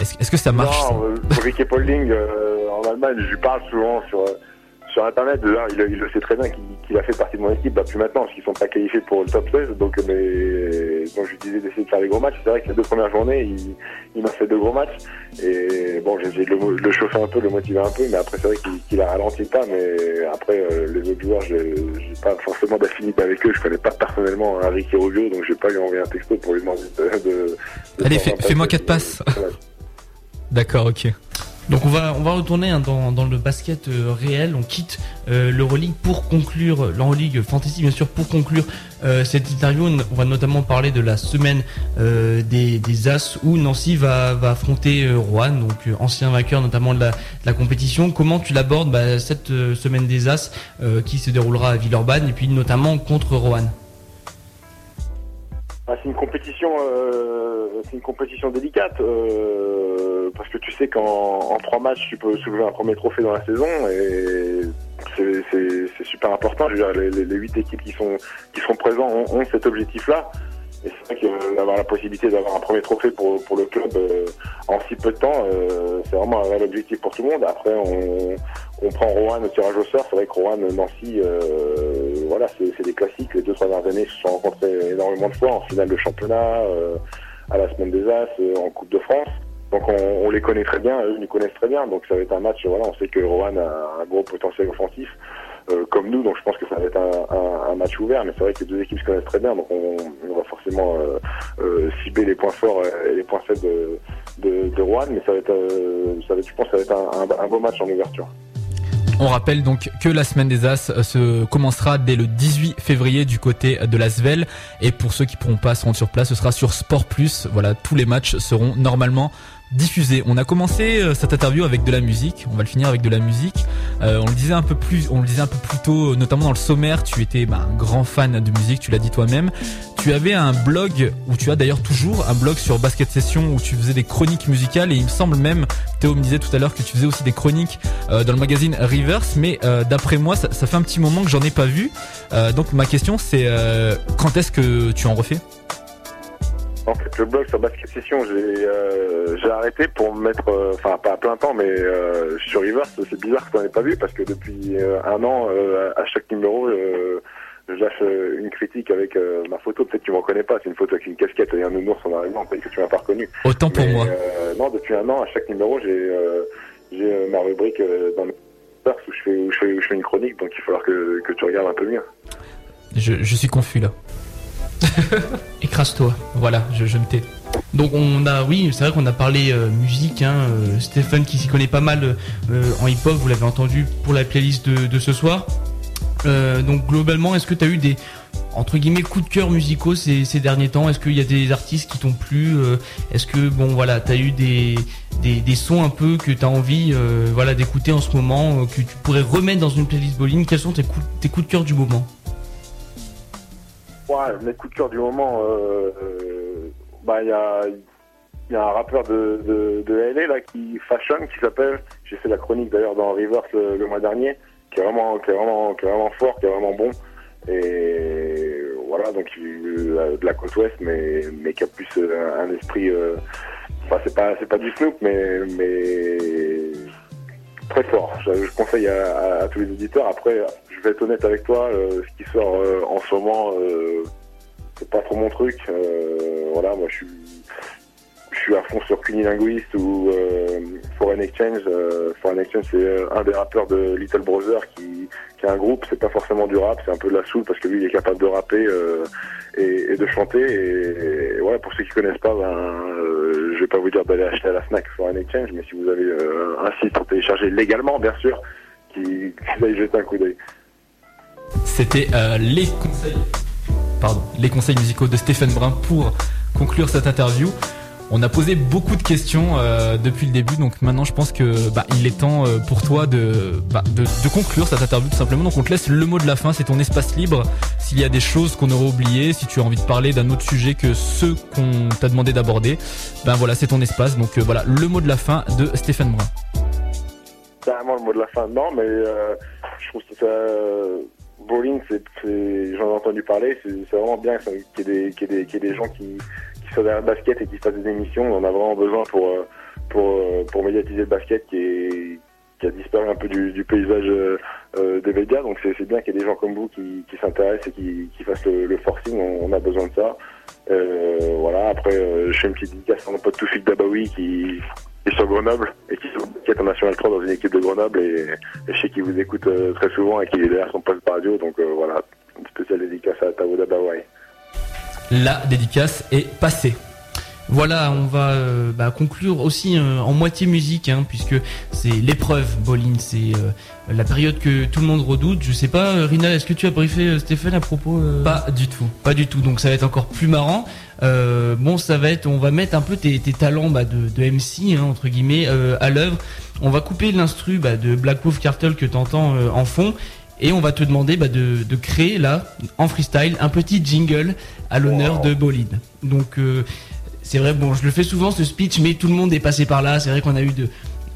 est-ce est-ce que ça marche ça? Non, euh, Ricky Polding euh, en Allemagne, je lui parle souvent sur euh, sur internet. Déjà, il, il le sait très bien qu'il a fait partie de mon équipe. Bah, plus maintenant, parce qu'ils sont pas qualifiés pour le top 16. Donc, mais donc je lui disais d'essayer de faire des gros matchs. C'est vrai que les deux premières journées, il, il m'a fait deux gros matchs. Et bon, j'ai essayé de le, chauffer un peu, de le motiver un peu. Mais après, c'est vrai qu'il a ralenti le pas. Mais après, euh, les autres joueurs, j'ai j'ai pas forcément d'affinité avec eux. Je connais pas personnellement Ricky Rubio, donc je vais pas lui envoyer un texto pour lui demander de. de- de Allez, fais- fais-moi pass. quatre passes. D'accord, ok. Donc on va on va retourner hein, dans, dans le basket euh, réel. On quitte euh, l'Euroleague pour conclure l'Euroleague Fantasy bien sûr pour conclure euh, cette interview. On va notamment parler de la semaine euh, des, des As où Nancy va va affronter euh, Rouen, donc ancien vainqueur notamment de la, compétition. Comment tu l'abordes bah, cette semaine des As qui se déroulera à Villeurbanne et puis notamment contre Rouen? Ah, c'est une compétition, euh, c'est une compétition délicate euh, parce que tu sais qu'en en trois matchs tu peux soulever un premier trophée dans la saison et c'est- super important. Je veux dire, les, huit équipes qui sont qui seront présents ont, ont cet objectif-là. Et c'est vrai que d'avoir la possibilité d'avoir un premier trophée pour, pour le club euh, en si peu de temps, euh, c'est vraiment un réel objectif pour tout le monde. Après, on, on prend Rouen au tirage au sort. C'est vrai que Rouen, Nancy, euh, voilà, c'est des classiques. Les deux trois dernières années se sont rencontrés énormément de fois en finale de championnat, euh, à la semaine des As, euh, en Coupe de France. Donc on, les connaît très bien, eux nous connaissent très bien. Donc ça va être un match. Voilà, on sait que Rouen a un gros potentiel offensif. euh, comme nous, donc je pense que ça va être un, match ouvert, mais c'est vrai que les deux équipes se connaissent très bien, donc on, va forcément cibler les points forts et les points faibles de, de, de Rouen, mais ça va être, ça va être, un beau match en ouverture. On rappelle donc que la semaine des As euh, se commencera dès le 18 février du côté de l'Asvel et pour ceux qui pourront pas se rendre sur place, ce sera sur Sport Plus. Voilà, tous les matchs seront normalement On a commencé euh, cette interview avec de la musique, on va le finir avec de la musique. Euh, on le disait un peu plus, on le disait un peu plus tôt, notamment dans le sommaire. Tu étais bah, un grand fan de musique, tu l'as dit toi-même. Tu avais un blog où tu as d'ailleurs toujours un blog sur Basket Session où tu faisais des chroniques musicales et il me semble même, Théo me disait tout à l'heure que tu faisais aussi des chroniques euh, dans le magazine Reverse, mais euh, d'après moi ça, fait un petit moment que j'en ai pas vu. Euh, donc ma question c'est euh, quand est-ce que tu en refais? En fait, le blog sur Basket Session, j'ai euh, j'ai arrêté pour me mettre, euh, enfin pas à plein temps, mais euh, sur Reverse, c'est bizarre que t'en aies pas vu parce que depuis euh, un an, à chaque numéro, je lâche une critique avec ma photo. Peut-être que tu m'en connais pas, c'est une photo avec une casquette et un nounours en arrivant, peut-être que tu m'as pas reconnu. Autant pour Mais, moi. non, depuis un an, à chaque numéro, j'ai j'ai ma rubrique dans le où je, fais, où, je fais, où je fais une chronique, donc il va falloir que, que tu regardes un peu mieux. je, je suis confus là. (laughs) Écrase-toi. Voilà, je, je me tais. Donc on a, oui, c'est vrai qu'on a parlé euh, musique. Hein, euh, Stéphane qui s'y connaît pas mal euh, en hip-hop, vous l'avez entendu pour la playlist de, ce soir. Donc globalement, est-ce que tu as eu des entre guillemets coups de cœur musicaux ces, derniers temps? Est-ce qu'il y a des artistes qui t'ont plu Est-ce que bon voilà, t'as eu des, des sons un peu que t'as envie voilà d'écouter en ce moment que tu pourrais remettre dans une playlist bowling? Quels sont tes coups tes coups de cœur du moment? Ouais, mes coups de cœur du moment, euh, euh, bah il y a, y a un rappeur de, de, de LA là qui fashion, qui s'appelle, j'ai fait la chronique d'ailleurs dans Reverse le, le mois dernier, qui est vraiment, qui est vraiment, qui est vraiment fort, qui est vraiment bon. Et voilà, donc euh, de la côte ouest, mais mais qui a plus un esprit. Enfin, c'est pas, pas du Snoop, mais très fort. Je, conseille à, tous les auditeurs. Après, je vais être honnête avec toi, euh, ce qui sort euh, en ce moment, euh, c'est pas trop mon truc. Voilà, moi je suis, je suis à fond sur Cunilinguist ou euh, Foreign Exchange. Euh, Foreign Exchange, c'est un des rappeurs de Little Brother qui, qui a un groupe. C'est pas forcément du rap, c'est un peu de la soul parce que lui, il est capable de rapper euh, et, de chanter. Et, et pour ceux qui connaissent pas, ben, je vais pas vous dire d'aller acheter à la Snack Foreign Exchange, mais si vous avez un site pour télécharger légalement, bien sûr, qui, y jeter un coup d'œil. C'était les conseils, pardon, les conseils musicaux de Stéphane Brun pour conclure cette interview. On a posé beaucoup de questions euh, depuis le début, donc maintenant je pense que bah, il est temps euh, pour toi de, bah, de, de conclure cette interview tout simplement. Donc on te laisse le mot de la fin, c'est ton espace libre. S'il y a des choses qu'on aurait oubliées, si tu as envie de parler d'un autre sujet que ceux qu'on t'a demandé d'aborder, ben voilà, c'est ton espace. Donc euh, voilà, le mot de la fin de Stéphane Brun. carrément le mot de la fin. Non, mais je trouve que ça, bowling, j'en ai entendu parler, c'est, vraiment bien qu'il y ait des gens qui, qui soient derrière le basket et qui fassent des émissions. On en a vraiment besoin pour, euh, pour, euh, pour médiatiser le basket qui, a disparu un peu du, paysage euh, des médias. Donc c'est, bien qu'il y ait des gens comme vous qui, s'intéressent et qui, qui fassent le, forcing. On, a besoin de ça. Voilà. Après, je fais une petite dédicace à mon pote Toufik Dabaoui qui est sur Grenoble et qui est en National 3 dans une équipe de Grenoble et, je sais qu'il vous écoute très souvent et qu'il est derrière son poste de radio. Donc voilà, une spéciale dédicace à Tao Dabaoui. La dédicace est passée. Voilà, on va euh, bah, conclure aussi euh, en moitié musique, hein, puisque c'est l'épreuve bowling, c'est euh, la période que tout le monde redoute. Je sais pas, Rina, est-ce que tu as briefé Stéphane à propos Pas du tout. Pas du tout, donc ça va être encore plus marrant. Bon, ça va être, on va mettre un peu tes, tes talents bah, de, de MC, hein, entre guillemets, à l'œuvre. On va couper l'instru bah, de Black Wolf Cartel que t'entends en fond. Et on va te demander bah, de, de créer là, en freestyle, un petit jingle à l'honneur de Bolide. Donc euh, c'est vrai, bon, je le fais souvent ce speech, mais tout le monde est passé par là. C'est vrai qu'on a eu de,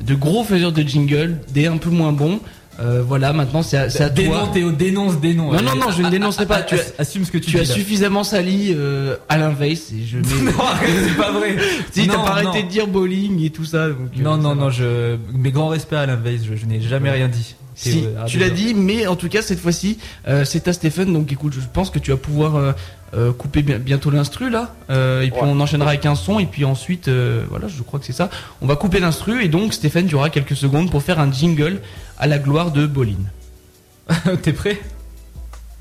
de gros faiseurs de jingle, des un peu moins bons. Euh, voilà, maintenant c'est à, à toi. Dénonce, Théo, dénonce, dénonce. Non, non, non, je ne dénoncerai pas. Tu as, assume ce que tu tu as là. suffisamment sali euh, Alain Weiss et je (laughs) mets... Non, c'est pas vrai. (laughs) si t'as pas arrêté de dire bowling et tout ça. donc, euh, Non, non, va. non, je, mes grands respects à Alain Weiss, je, je n'ai jamais rien dit. Si, arrête tu l'as dire. dit, mais en tout cas cette fois-ci, euh, c'est à Stéphane. Donc écoute, je pense que tu vas pouvoir euh, euh, couper bien- bientôt l'instru là, euh, et puis Ouais. on enchaînera avec un son, et puis ensuite, euh, voilà, je crois que c'est ça. On va couper l'instru, et donc Stéphane, tu auras quelques secondes pour faire un jingle à la gloire de Bolin. (laughs) T'es prêt?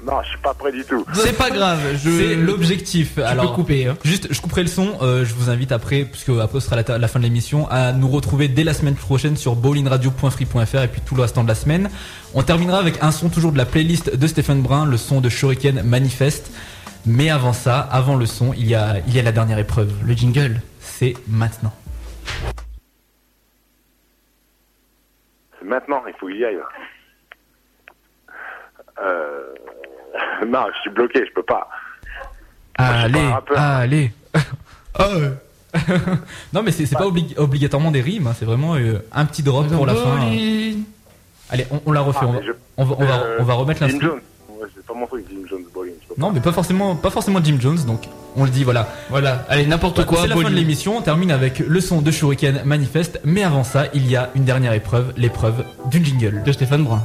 Non, je suis pas prêt du tout. C'est pas grave, je. C'est l'objectif. Alors, peux couper. Hein. Juste, je couperai le son. euh, je vous invite après, puisque après ce sera la, la fin de l'émission, à nous retrouver dès la semaine prochaine sur bowlingradio.free.fr et puis tout le restant de la semaine. On terminera avec un son toujours de la playlist de Stéphane Brun, le son de Shuriken Manifeste. Mais avant ça, avant le son, il y a, il y a la dernière épreuve. Le jingle. C'est maintenant. C'est maintenant, il faut qu'il y aille. là. Euh... Non, je suis bloqué, je peux pas. Allez, rappeur. allez. (laughs) non mais c'est pas obli- obligatoirement des rimes, hein, c'est vraiment euh, un petit drop pour la fin. hein. Allez, on, on la refait. Ah, on, va, mais je- on va- on va- Euh, on va remettre Jim l'instru. Jones. Ouais, c'est pas mon truc, Jim Jones Bowling. je peux pas. Non, mais pas forcément, pas forcément Jim Jones, donc on le dit, voilà. Voilà, allez, n'importe quoi, C'est la fin de Bolly. l'émission, on termine avec le son de Shuriken Manifeste, mais avant ça, il y a une dernière épreuve, l'épreuve du jingle. De Stéphane Brun.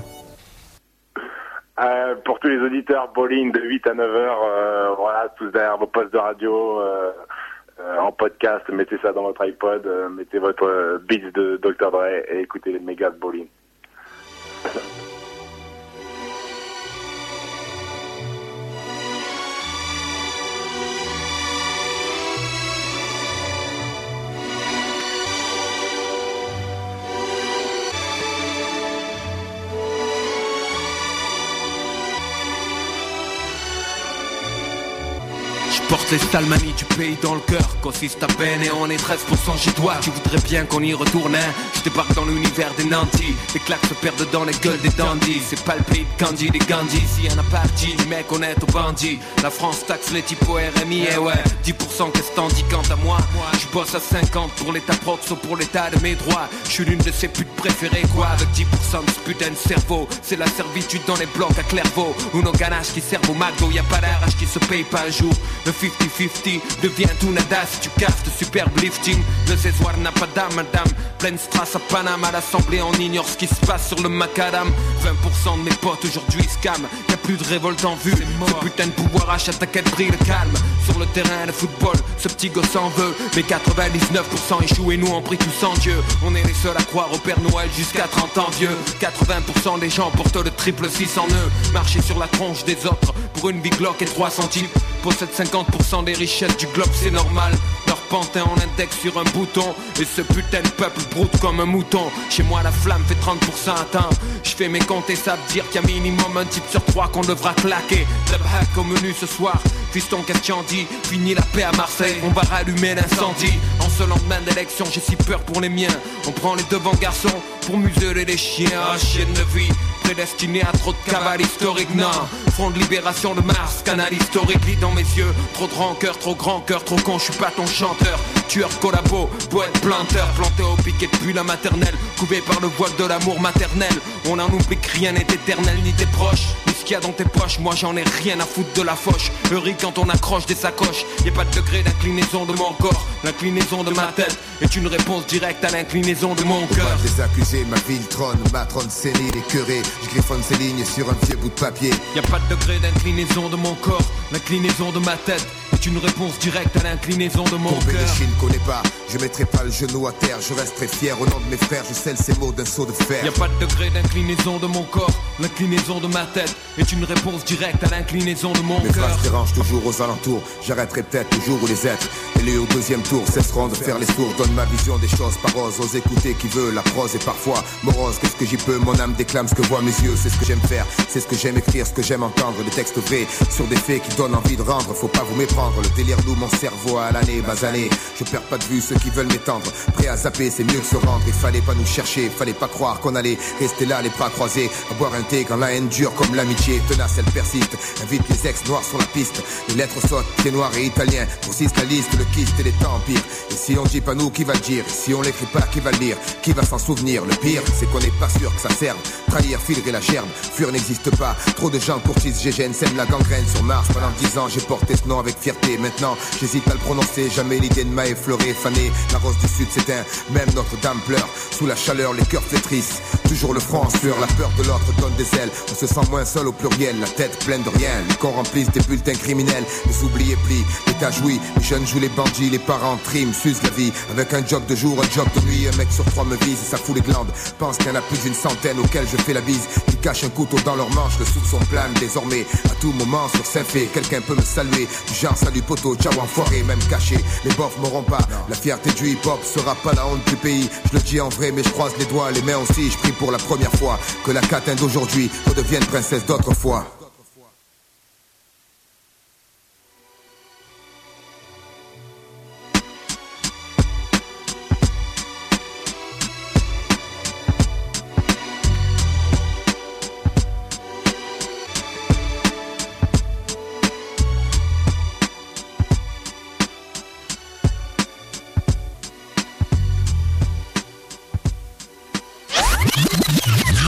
Euh, pour tous les auditeurs bowling de 8 à 9 heures, euh, voilà, tous derrière vos postes de radio, euh, euh, en podcast, mettez ça dans votre iPod, euh, mettez votre beats de Dr. Dre et écoutez les mégas de bowling. Les salmanies du pays dans le cœur. Consiste à peine et on est 13% chez toi. Tu voudrais bien qu'on y retourne hein. Je dans l'univers des nantis. Les claques se perdent dans les gueules des dandys C'est pas le pays de Candy des Gandhi Si y'en a parti du mec honnête aux bandits La France taxe les types au RMI Et ouais. 10% qu'est-ce t'en dis quant à moi? Je bosse à 50 pour l'état proxo pour l'état de mes droits. Je suis l'une de ses putes préférées quoi. Avec 10% de ce putain de cerveau. C'est la servitude dans les blocs à Clairvaux. Ou nos ganaches qui servent au McDo Y a pas d'arrache qui se paye pas un jour. Le 50-50 devient tout nada si tu casses de superbe lifting Le Césoir n'a pas d'âme madame. Pleine strass à Paname à l'assemblée on ignore ce qui se passe sur le macadam. 20% de mes potes aujourd'hui scam. Y'a plus de révolte en vue. Ce putain de pouvoir achète à quel prix le calme. Sur le terrain de football ce petit gosse en veut. Mais 99% échouent et nous on prie tous en Dieu. On est les seuls à croire au Père Noël jusqu'à 30 ans vieux. 80% des gens portent le triple 6 en eux. Marcher sur la tronche des autres Pour une Glock et 3 centimes Possède 50% des richesses du globe c'est normal. Leur pantin en index sur un bouton Et ce putain de peuple broute comme un mouton. Chez moi la flamme fait 30% atteint. Je fais mes comptes et ça veut dire qu'il y a minimum un type sur trois qu'on devra claquer. Le hack au menu ce soir. Fiston question dit Fini la paix à Marseille. On va rallumer l'incendie. En ce lendemain d'élection j'ai si peur pour les miens. On prend les devants garçons Pour museler les chiens. Ah chienne de vie Prédestiné à trop de cavale historique, non. Front de libération de Mars, canal historique. Lit dans mes yeux, trop de rancœur, trop grand cœur Trop con, je suis pas ton chanteur. Tueur, collabo, poète, planteur Planté au piquet depuis la maternelle. Couvé par le voile de l'amour maternel. On en oublie que rien n'est éternel ni tes proches. Ni ce qu'il y a dans tes poches, moi j'en ai rien à foutre de la fauche Le riz quand on accroche des sacoches. Y a pas de degré d'inclinaison de mon corps L'inclinaison de ma tête est une réponse directe à l'inclinaison de mon cœur. des accusés, ma ville trône, ma trône série, les curés. Je griffonne ces lignes sur un vieux bout de papier. Y a pas de degré d'inclinaison de mon corps, l'inclinaison de ma tête une réponse directe à l'inclinaison de mon cœur. de Chine connais pas, je mettrai pas le genou à terre, je resterai fier au nom de mes frères, je scelle ces mots d'un saut de fer. Y a pas de degré d'inclinaison de mon corps, l'inclinaison de ma tête est une réponse directe à l'inclinaison de mon Mes cœur. phrases dérangent toujours aux alentours, j'arrêterai peut-être le jour où les êtres élus au deuxième tour cesseront de faire les sourds. Donne ma vision des choses par ose, ose écouter qui veut, la prose est parfois morose. Qu'est-ce que j'y peux, mon âme déclame ce que voient mes yeux, c'est ce que j'aime faire, c'est ce que j'aime écrire, ce que j'aime entendre, des textes vrais sur des faits qui donnent envie de rendre. Faut pas vous méprendre, le délire loue mon cerveau à l'année, basané. Je perds pas de vue ceux qui veulent m'étendre, prêt à zapper, c'est mieux que se rendre. Il fallait pas nous chercher, fallait pas croire qu'on allait rester là, les bras croisés, à boire un thé quand la haine dure comme l'amitié tenace, elle persiste. Invite les ex noirs sur la piste, les lettres sautent, pieds noirs et italiens, grossissent la liste, le kyste et les temps pires. Et si on dit pas nous, qui va le dire? Et si on l'écrit pas, qui va le lire? Qui va s'en souvenir? Le pire, c'est qu'on n'est pas sûr que ça serve. Trahir, filerait la gerbe, fuir n'existe pas. Trop de gens courtisent GGN, sèment la gangrène sur Mars. Pendant dix ans, j'ai porté ce nom avec fierté. Maintenant, j'hésite à le prononcer. Jamais l'idée de m'a effleuré, fané. La rose du sud s'éteint, même Notre-Dame pleure. Sous la chaleur, les cœurs flétrissent. Toujours le front en la peur de l'autre donne des ailes. On se sent moins seul au pluriel, la tête pleine de rien. Les cons remplissent des bulletins criminels. Les oubliés plient, tâches oui. Les jeunes jouent les bandits, les parents triment, s'usent la vie. Avec un job de jour, un job de nuit. Un mec sur trois me vise et ça fout les glandes. Pense qu'il y en a plus d'une centaine auxquelles je fais la bise. Qui cachent un couteau dans leur manche, le soupçon plane désormais. À tout moment sur Saint-Fait, quelqu'un peut me saluer. Genre salut poteau, ciao enfoiré, même caché. Les bofs m'auront pas. La fierté du hip-hop sera pas la honte du pays. Je le dis en vrai, mais je croise les doigts, les mains aussi. Je prie pour la première fois que la catin d'aujourd'hui redevienne princesse d'autrefois.